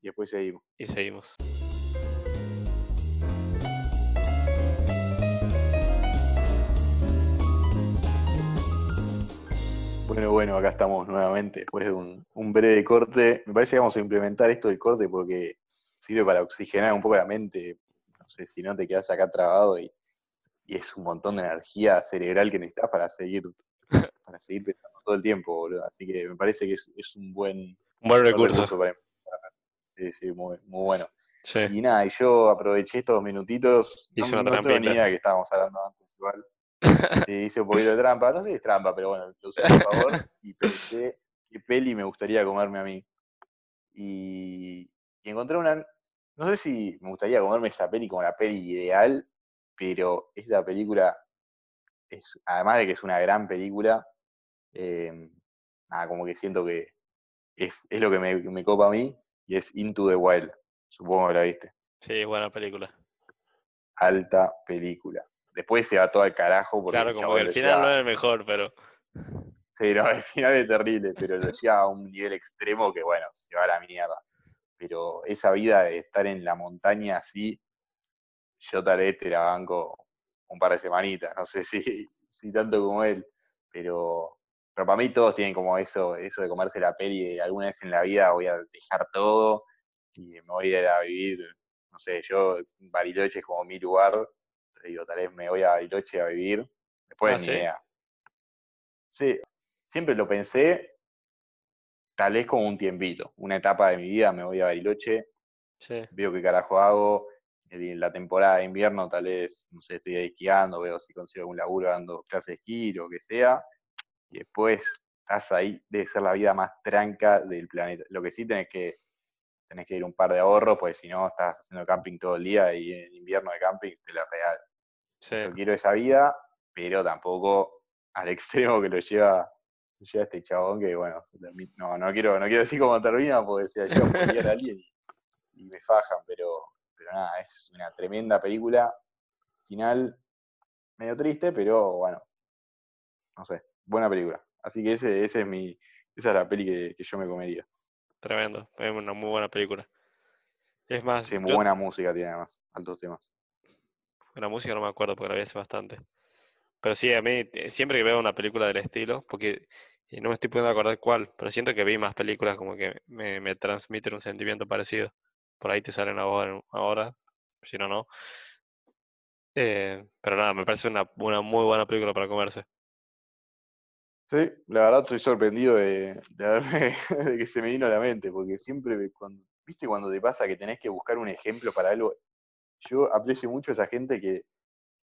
después seguimos. Y seguimos. Bueno, bueno, acá estamos nuevamente después de un, un breve corte. Me parece que vamos a implementar esto del corte porque sirve para oxigenar un poco la mente. No sé, si no te quedas acá trabado y, y es un montón de energía cerebral que necesitas para seguir, *laughs* para seguir pensando todo el tiempo, boludo. Así que me parece que es, es un buen, Un buen recurso. recurso para empezar. Sí, sí, muy, muy bueno. Sí. Y nada, y yo aproveché estos minutitos. Hice no, una no tengo ni idea de que estábamos hablando antes igual. Hice un poquito de trampa. No sé si es trampa, pero bueno, lo usé a favor *laughs* y pensé qué peli me gustaría comerme a mí. Y, y encontré una. No sé si me gustaría comerme esa peli como la peli ideal, pero esta película, es, además de que es una gran película, eh, nada, como que siento que es, es lo que me, me copa a mí y es Into the Wild. Supongo que la viste. Sí, buena película. Alta película. Después se va todo al carajo porque Claro, como que el final no es el mejor, pero Sí, no, *laughs* el final es terrible, pero lo lleva a un nivel extremo que, bueno, se va a la mierda. Pero esa vida de estar en la montaña así, yo tal vez te la banco un par de semanitas, no sé *laughs* si, si tanto como él, pero, pero para mí todos tienen como eso, eso de comerse la peli de alguna vez en la vida voy a dejar todo y me voy a ir a vivir, no sé, yo, Bariloche es como mi lugar, te digo, tal vez me voy a Bariloche a vivir, después Ah, ni ¿sí? idea. Sí, siempre lo pensé, tal vez como un tiempito, una etapa de mi vida, me voy a Bariloche, sí. veo qué carajo hago, en la temporada de invierno tal vez, no sé, estoy ahí esquiando, veo si consigo algún laburo dando clases de esquí, lo que sea, y después estás ahí, debe ser la vida más tranca del planeta. Lo que sí tenés que, tenés que ir un par de ahorros, porque si no estás haciendo camping todo el día y en invierno de camping te la regal. Sí. Yo quiero esa vida, pero tampoco al *laughs* extremo que lo lleva, lo lleva este chabón que, bueno, no, no quiero, no quiero decir cómo termina porque se la lleva a alguien y, y me fajan, pero, pero nada, es una tremenda película. Final medio triste, pero bueno, no sé, buena película. Así que ese, ese es mi, esa es la peli que, que yo me comería. Tremendo. Es una muy buena película. Es más, Sí, muy yo- buena música tiene además, altos temas. la música no me acuerdo porque la vi hace bastante. Pero sí, a mí, siempre que veo una película del estilo, porque y no me estoy pudiendo acordar cuál, pero siento que vi más películas como que me, me transmiten un sentimiento parecido. Por ahí te salen ahora, ahora si no, no. Eh, pero nada, me parece una, una muy buena película para comerse. Sí, la verdad estoy sorprendido de, de, haberme, *laughs* de que se me vino a la mente, porque siempre, cuando, viste cuando te pasa que tenés que buscar un ejemplo para algo, yo aprecio mucho esa gente que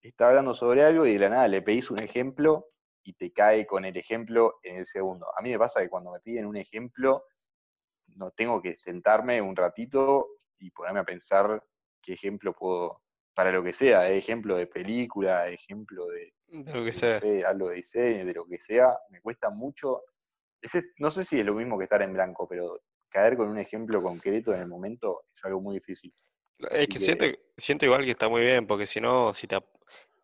está hablando sobre algo y de la nada le pedís un ejemplo y te cae con el ejemplo en el segundo. A mí me pasa que cuando me piden un ejemplo, no tengo que sentarme un ratito y ponerme a pensar qué ejemplo puedo, para lo que sea, ejemplo de película, ejemplo de, De lo que sea. no sé, algo de diseño, de lo que sea, me cuesta mucho. Ese- no sé si es lo mismo que estar en blanco, pero caer con un ejemplo concreto en el momento es algo muy difícil. Es que que- siento, siento igual que está muy bien, porque si no, si te,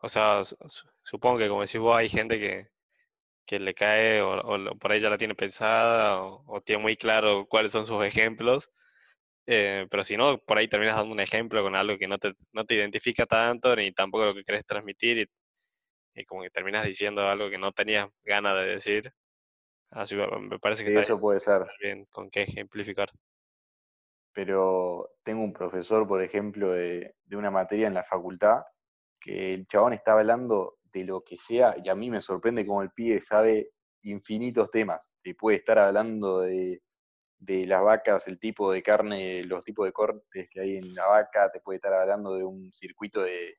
o sea, su- su- supongo que como decís vos, hay gente que, que le cae o, por ahí ya la tiene pensada o, o tiene muy claro cuáles son sus ejemplos, eh, pero si no, por ahí terminas dando un ejemplo con algo que no te, no te identifica tanto ni tampoco lo que querés transmitir y, y como que terminas diciendo algo que no tenías ganas de decir. Así me parece que Sí, eso puede ser. bien con qué ejemplificar. pero tengo un profesor, por ejemplo, de, de una materia en la facultad, que el chabón estaba hablando de lo que sea, y a mí me sorprende cómo el pibe sabe infinitos temas. Te puede estar hablando de, las vacas, el tipo de carne, los tipos de cortes que hay en la vaca, te puede estar hablando de un circuito de,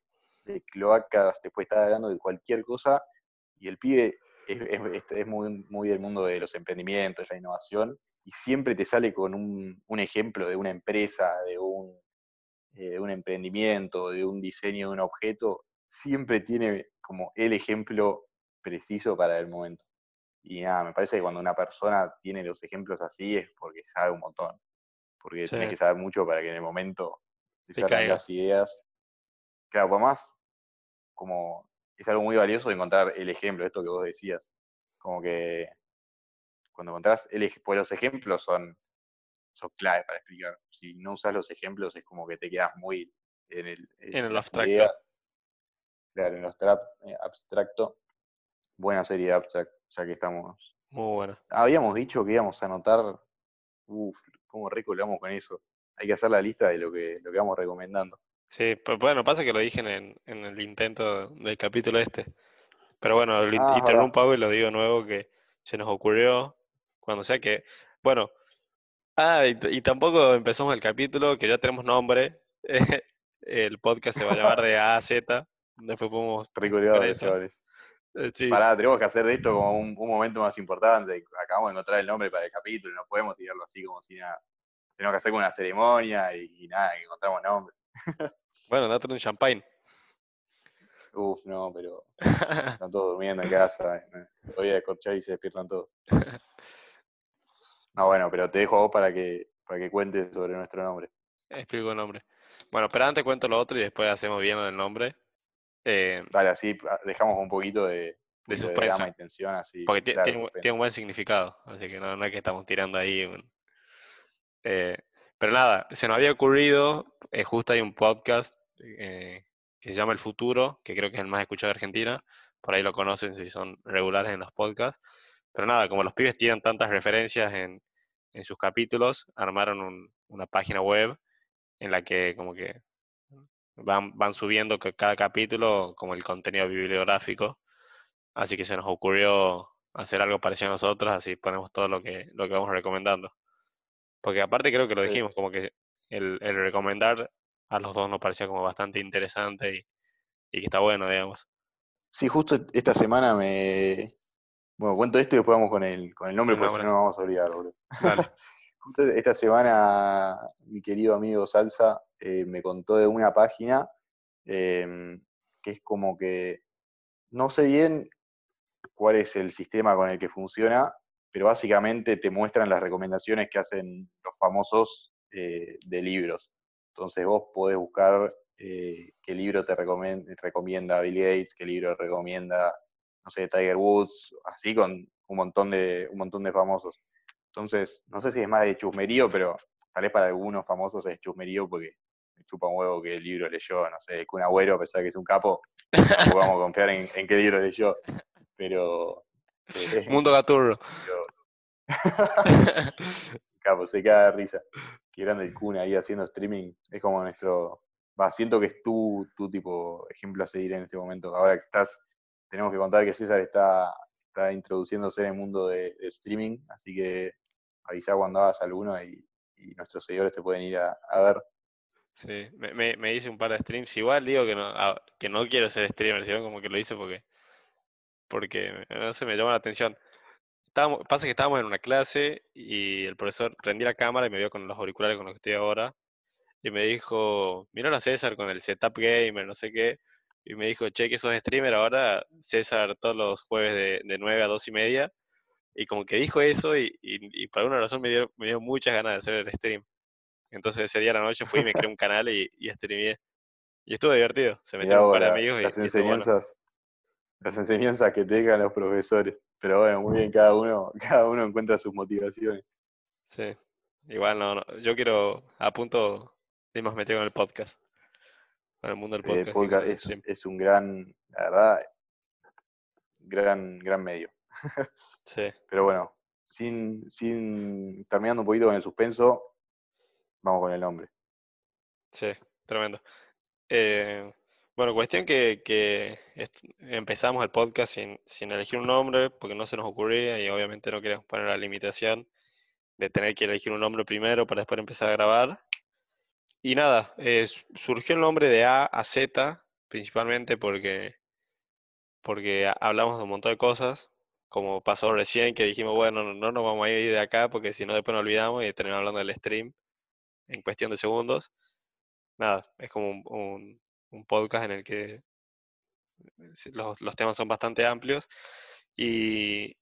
cloacas, te puede estar hablando de cualquier cosa, y el pibe es muy, muy del mundo de los emprendimientos, la innovación, y siempre te sale con un, un ejemplo de una empresa, de un, eh, de un emprendimiento, de un diseño de un objeto, siempre tiene como el ejemplo preciso para el momento. Y nada, me parece que cuando una persona tiene los ejemplos así es porque sabe un montón, porque Sí. tenés que saber mucho para que en el momento te Te salgan las ideas. Claro, por más, como es algo muy valioso encontrar el ejemplo, esto que vos decías, como que cuando encontrás, el, pues los ejemplos son, son clave para explicar. Si no usas los ejemplos es como que te quedas muy en, el, En el abstracto. Claro, en los trap, eh, abstracto. Buena serie de abstract, ya que estamos. Muy bueno. Habíamos dicho que íbamos a anotar. Uf, cómo recolamos con eso. Hay que hacer la lista de lo que, lo que vamos recomendando. Sí, pero bueno, pasa que lo dije en el, en el intento del capítulo este. Pero bueno, Ah, interrumpo y lo digo nuevo que se nos ocurrió cuando sea que, bueno, ah, y, y tampoco empezamos el capítulo, que ya tenemos nombre. *laughs* El podcast se va a llamar de A a Z. Después podemos eso. chavales. Eh, Sí, Pará, tenemos que hacer de esto como un, un momento más importante. Acabamos de encontrar el nombre para el capítulo, no podemos tirarlo así como si nada. Tenemos que hacer como una ceremonia y, y nada, que encontramos nombre. *laughs* bueno, date un champagne. Uf, no, pero *laughs* están todos durmiendo en casa. eh, Voy a descorchar y se despiertan todos. No, bueno, pero te dejo a vos para que, para que cuentes sobre nuestro nombre. Explico el nombre. Bueno, pero antes cuento lo otro y después hacemos bien el nombre. Eh, Dale, así ah, dejamos un poquito de, de suspenso. drama y tensión, así. Porque ti- claro, tiene, un- suspenso. tiene un buen significado, así que no, no es que estamos tirando ahí un... eh, pero nada, se nos había ocurrido, eh, justo hay un podcast eh, que se llama El Futuro, que creo que es el más escuchado de Argentina, por ahí lo conocen si son regulares en los podcasts, pero nada, como los pibes tienen tantas referencias en, en sus capítulos, armaron un- una página web en la que como que van, van subiendo ca- cada capítulo como el contenido bibliográfico. Así que se nos ocurrió hacer algo parecido a nosotros, así ponemos todo lo que, lo que vamos recomendando. Porque aparte creo que lo dijimos, como que el, el recomendar a los dos nos parecía como bastante interesante y, y que está bueno, digamos. Sí, justo esta semana me. Bueno, cuento esto y después vamos con el, con el nombre, porque si no nos vamos a olvidar, boludo. Dale. *laughs* Esta semana mi querido amigo Salsa eh, me contó de una página em, que es como que no sé bien cuál es el sistema con el que funciona, pero básicamente te muestran las recomendaciones que hacen los famosos eh, de libros. Entonces vos podés buscar eh, qué libro te recomienda Bill Gates, qué libro recomienda, no sé, Tiger Woods, así con un montón de, un montón de famosos. Entonces, no sé si es más de chusmerío, pero tal vez para algunos famosos es chusmerío porque me chupa un huevo que el libro leyó, no sé, que un agüero, a pesar de que es un capo, vamos a confiar en, en qué libro leyó. Pero, Eh, Mundo Gaturro. *laughs* Capo, se de risa. Qué grande el Kun ahí haciendo streaming. Es como nuestro. Va, siento que es tu, tu tipo ejemplo a seguir en este momento. Ahora que estás, tenemos que contar que César está, está introduciéndose en el mundo de, streaming, así que avisa cuando hagas alguno y, nuestros seguidores te pueden ir a, ver. Sí, me, hice un par de streams. Igual digo que no, a- que no quiero ser streamer, sino como que lo hice porque, porque no sé, me llama la atención. Pasa que estábamos en una clase y el profesor prendí la cámara y me vio con los auriculares con los que estoy ahora y me dijo, mirá a César con el setup gamer, no sé qué, y me dijo, che, que sos streamer ahora, César todos los jueves de, de 9 a 2 y media, y como que dijo eso y, y, y por alguna razón me dio, me dio muchas ganas de hacer el stream. Entonces ese día a la noche fui y me creé un canal y, y streameé. Y estuvo divertido, se metieron un vos, par de la- amigos y, las bueno. enseñanzas, las enseñanzas que te dejan los profesores. Pero bueno, muy bien, cada uno, *laughs* cada uno encuentra sus motivaciones. Sí, igual no, no, yo quiero, a punto de más metido con el podcast, el mundo del Eh, podcast. y podcast es, es un gran, la verdad, gran, gran medio. *laughs* Sí, Pero bueno, sin, sin terminando un poquito con el suspenso, vamos con el nombre. sí, tremendo. Eh, bueno, cuestión que, que empezamos el podcast sin, sin elegir un nombre porque no se nos ocurría y obviamente no queríamos poner la limitación de tener que elegir un nombre primero para después empezar a grabar. Y nada, eh, surgió el nombre de A a Z principalmente porque, porque ha- hablamos de un montón de cosas, como pasó recién que dijimos, bueno, no, no nos vamos a ir de acá porque si no después nos olvidamos y terminamos hablando del stream en cuestión de segundos. Nada, es como un, un- podcast en el que sí, los, los temas son bastante amplios y,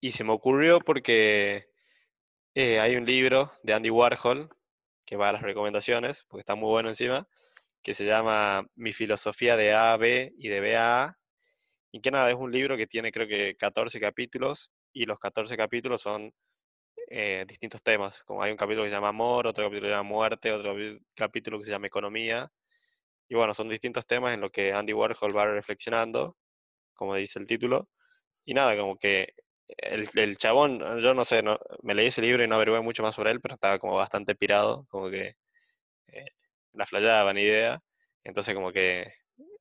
y se me ocurrió porque eh, hay un libro de Andy Warhol que va a las recomendaciones, porque está muy bueno encima, que se llama Mi filosofía de A a B y de B a A, y que nada, es un libro que tiene creo que 14 capítulos, y los 14 capítulos son eh, distintos temas, como hay un capítulo que se llama amor, otro capítulo que se llama muerte, otro capítulo que se llama economía, y bueno, son distintos temas en los que Andy Warhol va reflexionando, como dice el título, y nada, como que el, el chabón, yo no sé, no, me leí ese libro y no averigué mucho más sobre él, pero estaba como bastante pirado, como que eh, la flayaba, ni idea. Entonces como que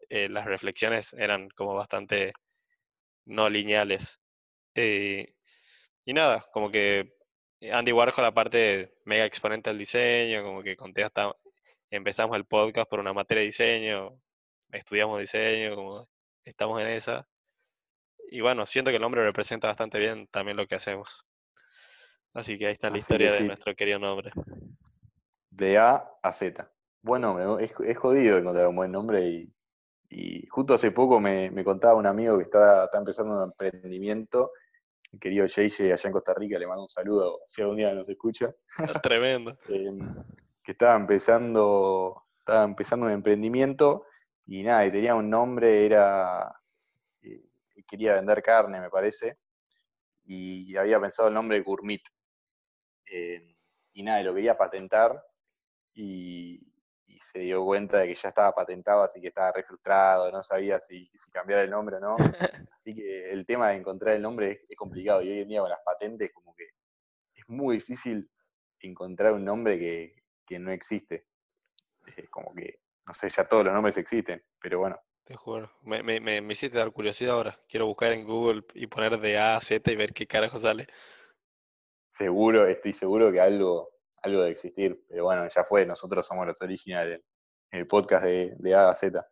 eh, las reflexiones eran como bastante no lineales. Eh, y nada, como que Andy Warhol, aparte, mega exponente del diseño, como que conté hasta, empezamos el podcast por una materia de diseño, estudiamos diseño, como estamos en esa. Y bueno, siento que el nombre representa bastante bien también lo que hacemos. Así que ahí está la Así historia de sí. nuestro querido nombre. De A a Z. Buen nombre, ¿no? es, es jodido encontrar un buen nombre y, y justo hace poco me, me contaba un amigo que está, está empezando un emprendimiento, el querido JJ allá en Costa Rica, le mando un saludo si algún día nos escucha. Tremendo. *laughs* eh, que estaba empezando, estaba empezando un emprendimiento y nada, y tenía un nombre, era, quería vender carne, me parece, y había pensado el nombre de Gourmet. Eh, y nada, lo quería patentar y, y se dio cuenta de que ya estaba patentado, así que estaba re frustrado, no sabía si, si cambiar el nombre o no. *laughs* Así que el tema de encontrar el nombre es, es complicado y hoy en día con las patentes como que es muy difícil encontrar un nombre que, que no existe. Como que, no sé, ya todos los nombres existen, pero bueno, Te juro. Me, me, me, me hiciste dar curiosidad ahora. Quiero buscar en Google y poner de A a Z y ver qué carajo sale. seguro, estoy seguro que algo, algo de existir, pero bueno, ya fue, nosotros somos los originales en el podcast de, de A a Z.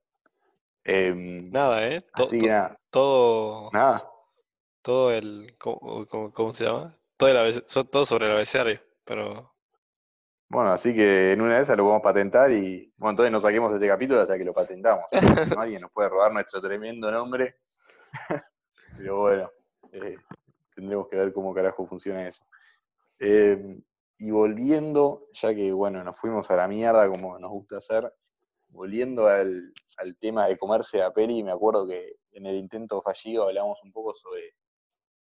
Em, Nada, ¿eh? To- así to- que nada, todo, nada, todo el, ¿cómo, cómo- cómo se llama? Todo, el todo sobre el abecedario, pero bueno, así que en una de esas lo podemos patentar y, bueno, entonces no saquemos este capítulo hasta que lo patentamos. No, *laughs* alguien nos puede robar nuestro tremendo nombre, *laughs* pero bueno, eh, tendremos que ver cómo carajo funciona eso. Eh, y volviendo, ya que bueno, nos fuimos a la mierda como nos gusta hacer, volviendo al, al tema de comerse la peli, me acuerdo que en el intento fallido hablamos un poco sobre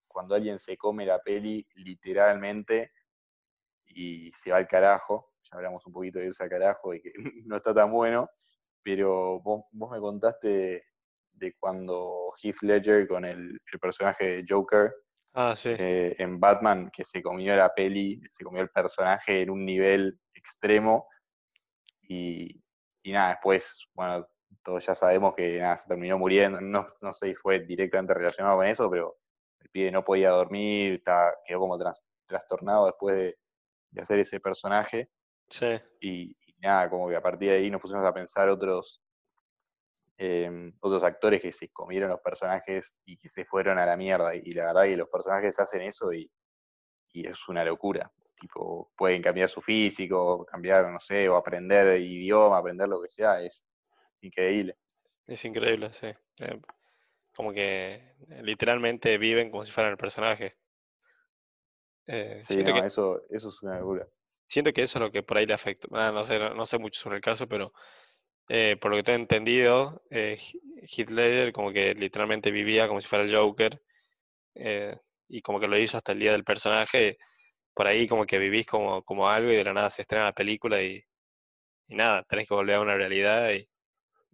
cuando alguien se come la peli literalmente y se va al carajo. Ya hablamos un poquito de irse al carajo y que *laughs* no está tan bueno, pero vos, vos me contaste de cuando Heath Ledger con el, el personaje de Joker Ah, sí. eh, en Batman, que se comió la peli, se comió el personaje en un nivel extremo. Y, y nada, después, bueno, todos ya sabemos que nada, se terminó muriendo. No, no sé si fue directamente relacionado con eso, pero el pibe no podía dormir, estaba- quedó como tras- trastornado después de, de hacer ese personaje. Sí. Y, y nada, como que a partir de ahí nos pusimos a pensar otros, em, otros actores que se comieron los personajes y que se fueron a la mierda. Y la verdad que los personajes hacen eso y, y es una locura. Tipo, pueden cambiar su físico, cambiar, no sé, o aprender idioma, aprender lo que sea, es increíble. Es increíble, sí. Eh, como que eh, literalmente viven como si fueran el personaje. Eh, Sí, siento no, que, eso, eso es una locura. siento que eso es lo que por ahí le afecta. Ah, no sé, no, sé mucho sobre el caso, pero eh, por lo que tengo entendido, eh, Ledger como que literalmente vivía como si fuera el Joker eh, y como que lo hizo hasta el día del personaje. Por ahí como que vivís como, como algo y de la nada se estrena la película y, y nada, tenés que volver a una realidad y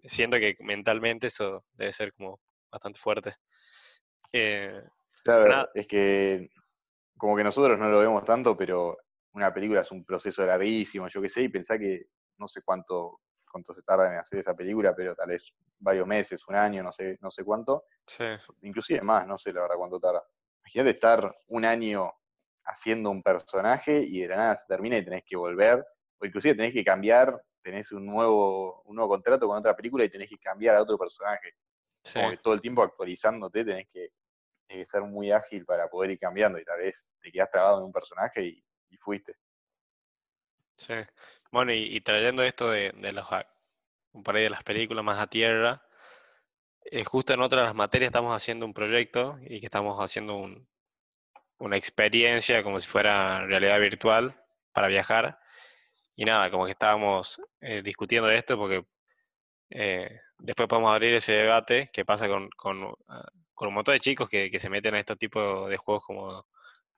siento que mentalmente eso debe ser como bastante fuerte. Claro, nada. es que como que nosotros no lo vemos tanto, pero una película es un proceso larguísimo, yo qué sé, y pensá que no sé cuánto, cuánto se tarda en hacer esa película, pero tal vez varios meses, un año, no sé, no sé cuánto, sí, inclusive más, no sé la verdad cuánto tarda. Imagínate estar un año haciendo un personaje y de la nada se termina y tenés que volver, o inclusive tenés que cambiar, tenés un nuevo, un nuevo contrato con otra película y tenés que cambiar a otro personaje. sí, Como que todo el tiempo actualizándote tenés que, tenés que ser muy ágil para poder ir cambiando y tal vez te quedás trabado en un personaje y, fuiste. sí. Bueno, y, trayendo esto de, los, por ahí de las películas más a tierra, eh, justo en otra de las materias estamos haciendo un proyecto y que estamos haciendo un- una experiencia como si fuera realidad virtual para viajar. Y nada, como que estábamos eh, discutiendo de esto porque eh, después podemos abrir ese debate que pasa con, con, ah, con un montón de chicos que, que se meten a estos tipos de juegos como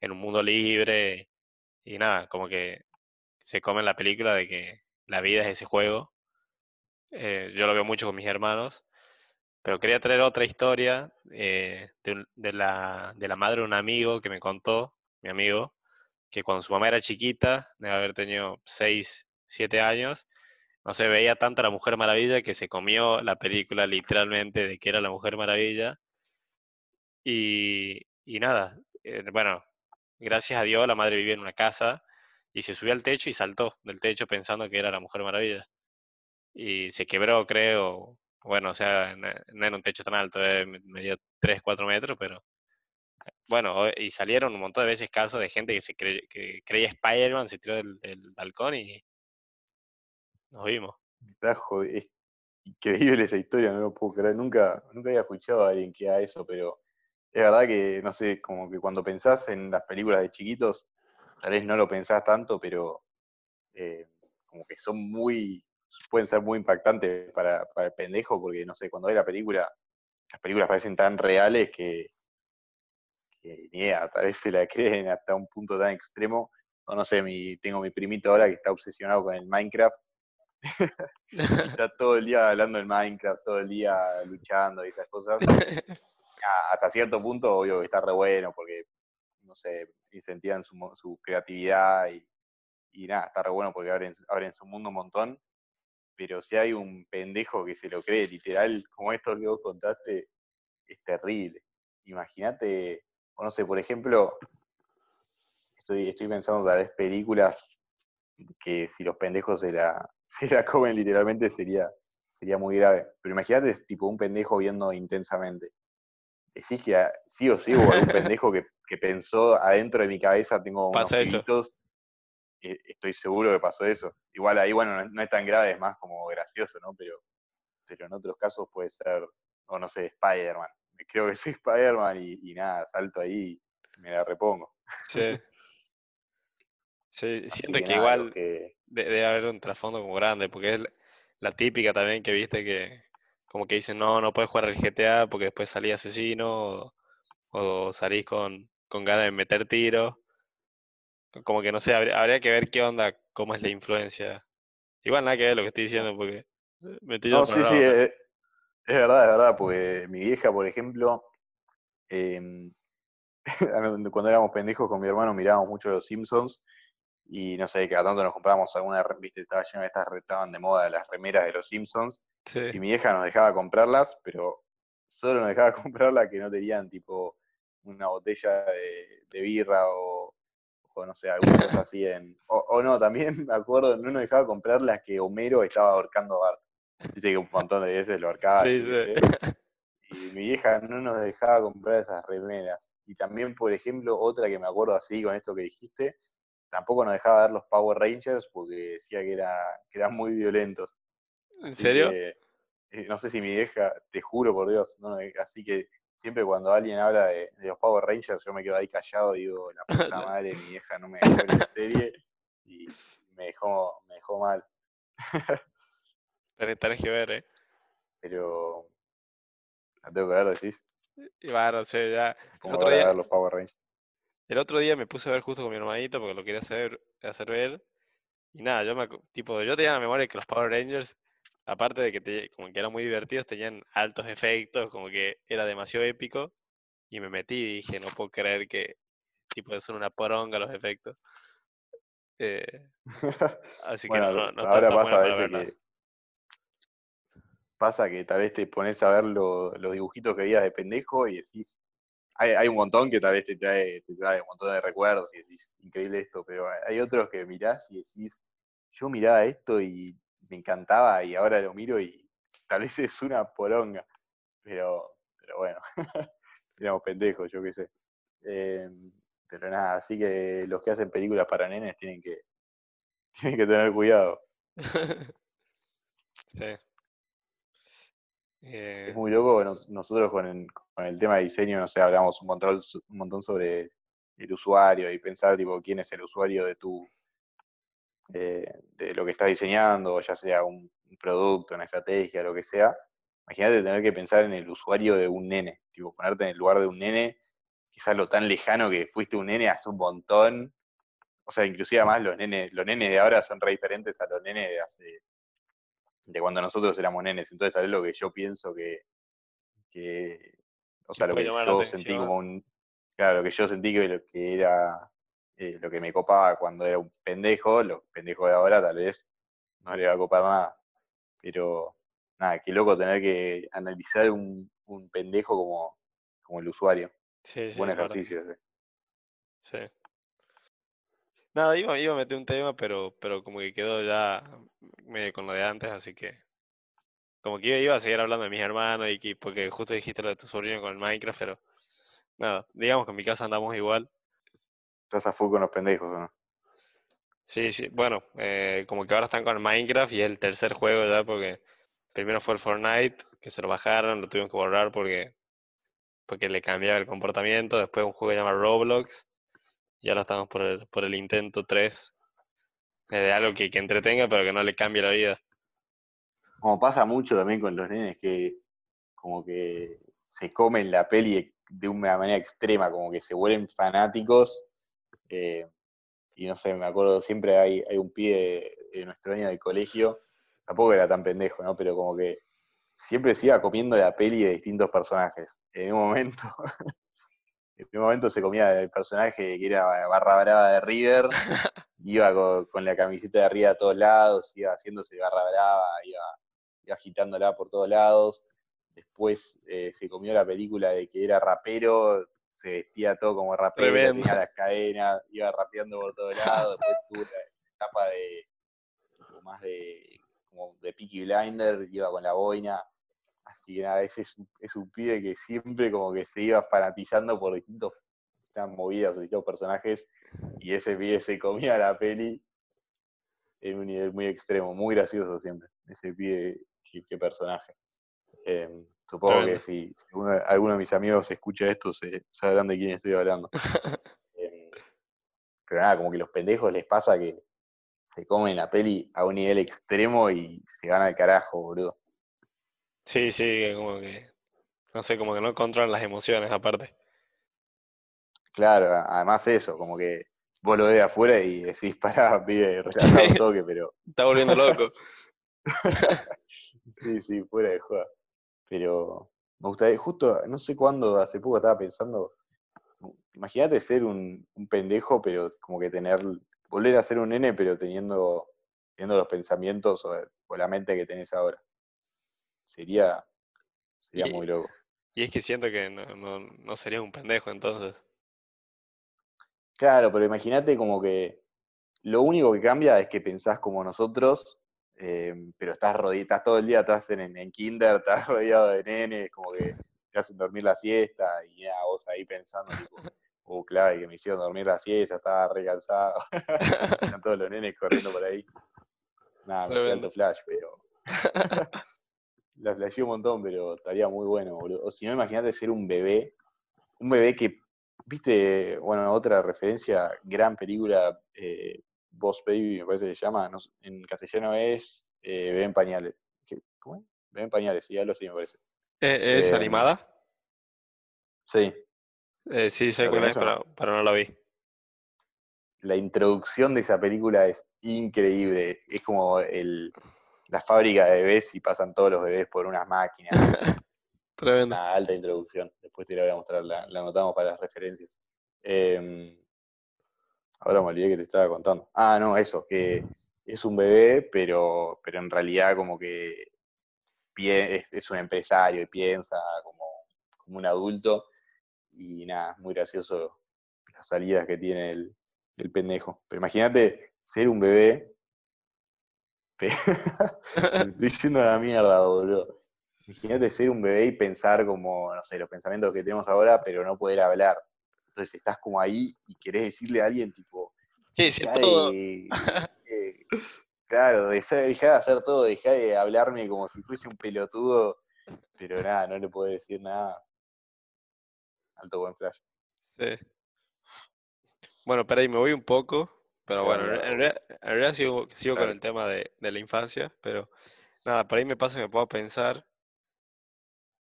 en un mundo libre y nada, como que se comen la película de que la vida es ese juego. Eh, yo lo veo mucho con mis hermanos, pero quería traer otra historia eh, de, de la, de la madre de un amigo que me contó, mi amigo, que cuando su mamá era chiquita, debe haber tenido 6, 7 años, no se veía tanto a la Mujer Maravilla que se comió la película literalmente de que era la Mujer Maravilla. Y, nada, eh, bueno, gracias a Dios la madre vivía en una casa y se subió al techo y saltó del techo pensando que era la Mujer Maravilla. Y se quebró, creo. Bueno, o sea, no, era un techo tan alto, me- medía 3, 4 metros, pero bueno, y salieron un montón de veces casos de gente que se que creía Spider-Man, se tiró del, balcón y nos vimos. Es increíble esa historia, no lo puedo creer. Nunca, nunca había escuchado a alguien que haga eso, pero es verdad que, no sé, como que cuando pensás en las películas de chiquitos, tal vez no lo pensás tanto, pero eh, como que son muy, pueden ser muy impactantes para, para el pendejo, porque no sé, cuando ve la película, las películas parecen tan reales que, ni idea, tal vez se la *laughs* creen hasta un punto tan extremo. O no sé, mi, tengo mi primito ahora que está obsesionado con el Minecraft *laughs* está todo el día hablando del Minecraft, todo el día luchando y esas cosas. *laughs* Hasta cierto punto, obvio que está re bueno porque, no sé, incentivan su, su creatividad y, nada, está re bueno porque abren, abren su mundo un montón. Pero si hay un pendejo que se lo cree literal, como esto que vos contaste, es terrible. Imagínate, o no sé, por ejemplo, estoy, estoy pensando tal vez películas que si los pendejos se la, *laughs* se la comen literalmente sería, sería muy grave. Pero imagínate, tipo un pendejo viendo intensamente. Decís que a- sí o sí hubo algún *laughs* pendejo que, que pensó adentro de mi cabeza, tengo unos pilitos, eh, estoy seguro que pasó eso. Igual ahí, bueno, no, no es tan grave, es más como gracioso, ¿no? Pero, pero en otros casos puede ser, o no sé, Spider-Man. Creo que soy Spider-Man y, y nada, salto ahí y me la repongo. Sí. Sí, *laughs* siento que que nada, los igual que, debe haber un trasfondo como grande, porque es la típica también que viste que como que dicen, no, no puedes jugar al GTA porque después salís asesino o, o salís con, con ganas de meter tiro. Como que no sé, habría, habría que ver qué onda, cómo es la influencia. Igual nada que ver lo que estoy diciendo porque eh, me estoy No, sí, sí, es, Es verdad, es verdad, porque mi vieja, por ejemplo, em, *laughs* cuando éramos pendejos con mi hermano mirábamos mucho los Simpsons y no sé, cada tanto nos comprábamos alguna, viste, estaba lleno de estas, estaban de moda las remeras de los Simpsons y mi vieja nos dejaba comprarlas, pero solo nos dejaba *laughs* comprar las que no tenían tipo una botella de, birra o, no sé, alguna cosa así en... O, no, también *laughs* me acuerdo, no nos dejaba comprar las que Homero estaba ahorcando a Bart. Viste que un montón de veces lo ahorcaba. Sí, sí. Y mi vieja no nos dejaba comprar esas remeras. Y también, por ejemplo, otra que me acuerdo así con esto que dijiste, tampoco nos dejaba ver los Power Rangers porque decía que, era, que eran muy violentos. ¿En serio? Eh, no sé si mi vieja, te juro por Dios, no, así que siempre cuando alguien habla de, los Power Rangers, yo me quedo ahí callado y digo, la puta *laughs* madre, mi vieja no me dejó ver la serie y me dejó, me dejó mal. *laughs* Tenés, que ver, ¿eh? Pero. La tengo que ver, decís. Y bueno, sé, ya. El otro, día, ver los Power Rangers. el otro día me puse a ver justo con mi hermanito porque lo quería hacer, hacer ver. Y nada, yo me, tipo, yo tenía la memoria que los Power Rangers, aparte de que te, como que eran muy divertidos, tenían altos efectos, como que era demasiado épico. Y me metí y dije, no puedo creer que tipo son una poronga los efectos. Eh, *laughs* así que no, no, ahora pasa a veces que pasa que tal vez te pones a ver los dibujitos que veías de pendejo y decís, hay, un montón que tal vez te trae, te trae un montón de recuerdos y decís, increíble esto, pero hay otros que mirás y decís, yo miraba esto y me encantaba y ahora lo miro y tal vez es una poronga, pero, pero bueno, *laughs* éramos pendejos, yo qué sé. Em, pero nada, así que los que hacen películas para nenes tienen que, *laughs* tienen que tener cuidado. *laughs* sí. Es eh, muy loco, nosotros con el, tema de diseño, no sé, hablamos un montón, un montón sobre el usuario y pensar, tipo, quién es el usuario de tu, eh, de lo que estás diseñando, ya sea un, producto, una estrategia, lo que sea. Imagínate tener que pensar en el usuario de un nene, tipo, ponerte en el lugar de un nene, quizás lo tan lejano que fuiste un nene hace un montón. O sea, inclusive además los nenes, los nenes de ahora son re diferentes a los nenes de hace de cuando nosotros éramos nenes. Entonces, tal vez lo que yo pienso que, o sea, lo que yo sentí como un, claro, lo que yo sentí que, que era eh, lo que me copaba cuando era un pendejo, los pendejos de ahora tal vez no le va a copar nada. Pero, nada, qué loco tener que analizar un, pendejo como, como el usuario. Sí, Buen ejercicio ese. Sí. Nada, iba, iba a meter un tema, pero, pero como que quedó ya medio con lo de antes, así que como que iba, a seguir hablando de mis hermanos y que, porque justo dijiste lo de tu sobrino con el Minecraft, pero nada, digamos que en mi casa andamos igual. Estás a full con los pendejos, ¿no? Sí, sí, bueno, eh, como que ahora están con el Minecraft y es el tercer juego ya, porque primero fue el Fortnite, que se lo bajaron, lo tuvimos que borrar porque, porque le cambiaba el comportamiento, después un juego llamado Roblox, y ahora estamos por el, por el intento 3 eh, de algo que, que entretenga pero que no le cambie la vida. Como pasa mucho también con los nenes que como que se comen la peli de una manera extrema, como que se vuelven fanáticos. Eh, y no sé, me acuerdo, siempre hay, hay un pie de, nuestro año de colegio, tampoco era tan pendejo, ¿no? Pero como que siempre se iba comiendo la peli de distintos personajes. En un momento *laughs* en un momento se comía el personaje que era barra brava de River, *laughs* iba con, la camiseta de arriba a todos lados, iba haciéndose barra brava, iba, agitándola por todos lados. Después eh, se comió la película de que era rapero, se vestía todo como rapero, tenía las cadenas, iba rapeando por todos lados. Después tuvo la etapa de más de como de Peaky Blinder, iba con la boina. Así que nada, ese es un, es un pibe que siempre como que se iba fanatizando por distintos movidas o distintos personajes y ese pibe se comía la peli en un nivel muy extremo, muy gracioso siempre. Ese pibe, qué, personaje. Em, supongo que si, alguno de mis amigos escucha esto, se sabrán de quién estoy hablando. *laughs* Em, pero nada, como que los pendejos les pasa que se comen la peli a un nivel extremo y se van al carajo, boludo. Sí, sí, como que, no sé, como que no controlan las emociones aparte. Claro, además eso, como que vos lo ves afuera y decís, *laughs* pará, pibe, relajado un toque, pero... Está volviendo loco. *laughs* sí, sí, fuera de juego. Pero me gustaría, justo, no sé cuándo, hace poco estaba pensando, imagínate ser un, un pendejo, pero como que tener, volver a ser un nene, pero teniendo, teniendo los pensamientos o, o la mente que tenés ahora. Sería, sería Y- muy loco. Y es que siento que no, no, no sería un pendejo entonces. Claro, pero imagínate como que lo único que cambia es que pensás como nosotros, eh, pero estás rodeado, todo el día, estás en, en kinder, *laughs* estás rodeado de nenes, como que te hacen dormir la siesta y ya vos ahí pensando, tipo, oh, claro, que me hicieron dormir la siesta, estaba re cansado. *laughs* Están todos los nenes corriendo por ahí. Nada, me alto flash, pero. *laughs* la flasheé un montón, pero estaría muy bueno, boludo. O si no, imagínate ser un bebé. Un bebé que. Viste, bueno, otra referencia, gran película, eh, Boss Baby, me parece que se llama. no en castellano es eh, Bebé en pañales. ¿Qué- ¿Cómo es? Bebé en pañales, sí, algo así me parece. ¿E- ¿Es Em, animada? Sí, Eh, sí, sé ¿la cuál es, pero no la vi. la introducción de esa película es increíble. Es como el, la fábrica de bebés y pasan todos los bebés por unas máquinas. *laughs* Tremendo. Una alta introducción. Después te la voy a mostrar, la, la anotamos para las referencias. Eh, ahora me olvidé que te estaba contando. Ah, no, eso, que es un bebé, pero, pero en realidad como que es, un empresario y piensa como, un adulto. Y nada, es muy gracioso las salidas que tiene el, pendejo. Pero imagínate ser un bebé. *laughs* estoy yendo a la mierda, boludo. Imagínate ser un bebé y pensar como, no sé, los pensamientos que tenemos ahora, pero no poder hablar. Entonces estás como ahí y querés decirle a alguien, tipo, ¿Qué hice dejá todo? de. *laughs* eh, claro, dejá, de hacer todo, dejá de hablarme como si fuese un pelotudo, pero nada, no le puedo decir nada. Alto buen flash. Sí. Bueno, espera ahí, me voy un poco, pero bueno, en, realidad sigo, sigo con el tema de, de la infancia, pero nada, por ahí me pasa que me puedo pensar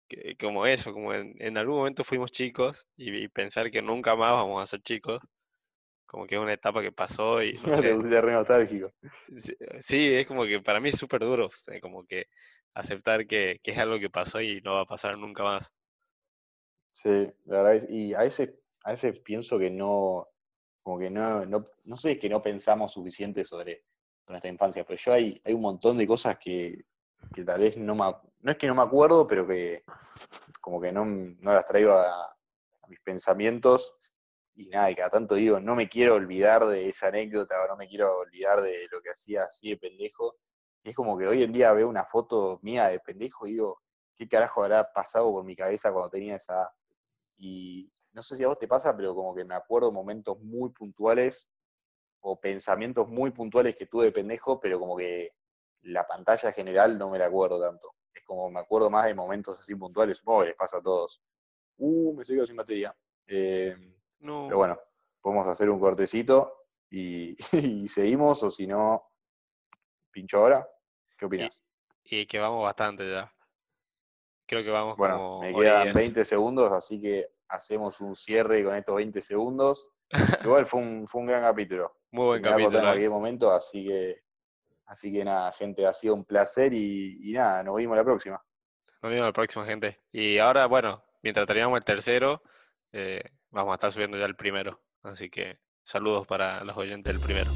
que como eso, como en, en algún momento fuimos chicos y, y pensar que nunca más vamos a ser chicos, como que es una etapa que pasó y *laughs* no sé, nostálgico. sí, sí, es como que para mí es súper duro, como que aceptar que, que es algo que pasó y no va a pasar nunca más. Sí, la verdad es, y a veces, a veces pienso que no, como que no, no, no sé, es que no pensamos suficiente sobre nuestra infancia, pero yo hay, hay un montón de cosas que, que tal vez no me, es que no me acuerdo, pero que como que no, las traigo a, mis pensamientos y nada, y cada tanto digo, no me quiero olvidar de esa anécdota no me quiero olvidar de lo que hacía así de pendejo. Y es como que hoy en día veo una foto mía de pendejo y digo, ¿qué carajo habrá pasado por mi cabeza cuando tenía esa edad? Y no sé si a vos te pasa, pero como que me acuerdo momentos muy puntuales o pensamientos muy puntuales que tuve de pendejo, pero como que la pantalla general no me la acuerdo tanto. Es como me acuerdo más de momentos así puntuales, supongo que les pasa a todos. Uh, me sigo sin batería. Eh, No. pero bueno, podemos hacer un cortecito y, *laughs* y seguimos, o si no, pincho ahora. ¿Qué opinas? Y que vamos bastante ya. Creo que vamos Bueno, como me quedan diez. 20 segundos, así que hacemos un cierre con estos 20 segundos. *laughs* Igual fue un, fue un gran capítulo. Muy buen cortar en capítulo, ¿eh? cualquier momento, así que, así que nada, gente, ha sido un placer y, nada, nos vemos la próxima. Nos vemos la próxima, gente. Y ahora, bueno, mientras terminamos el tercero, eh, vamos a estar subiendo ya el primero. Así que saludos para los oyentes del primero.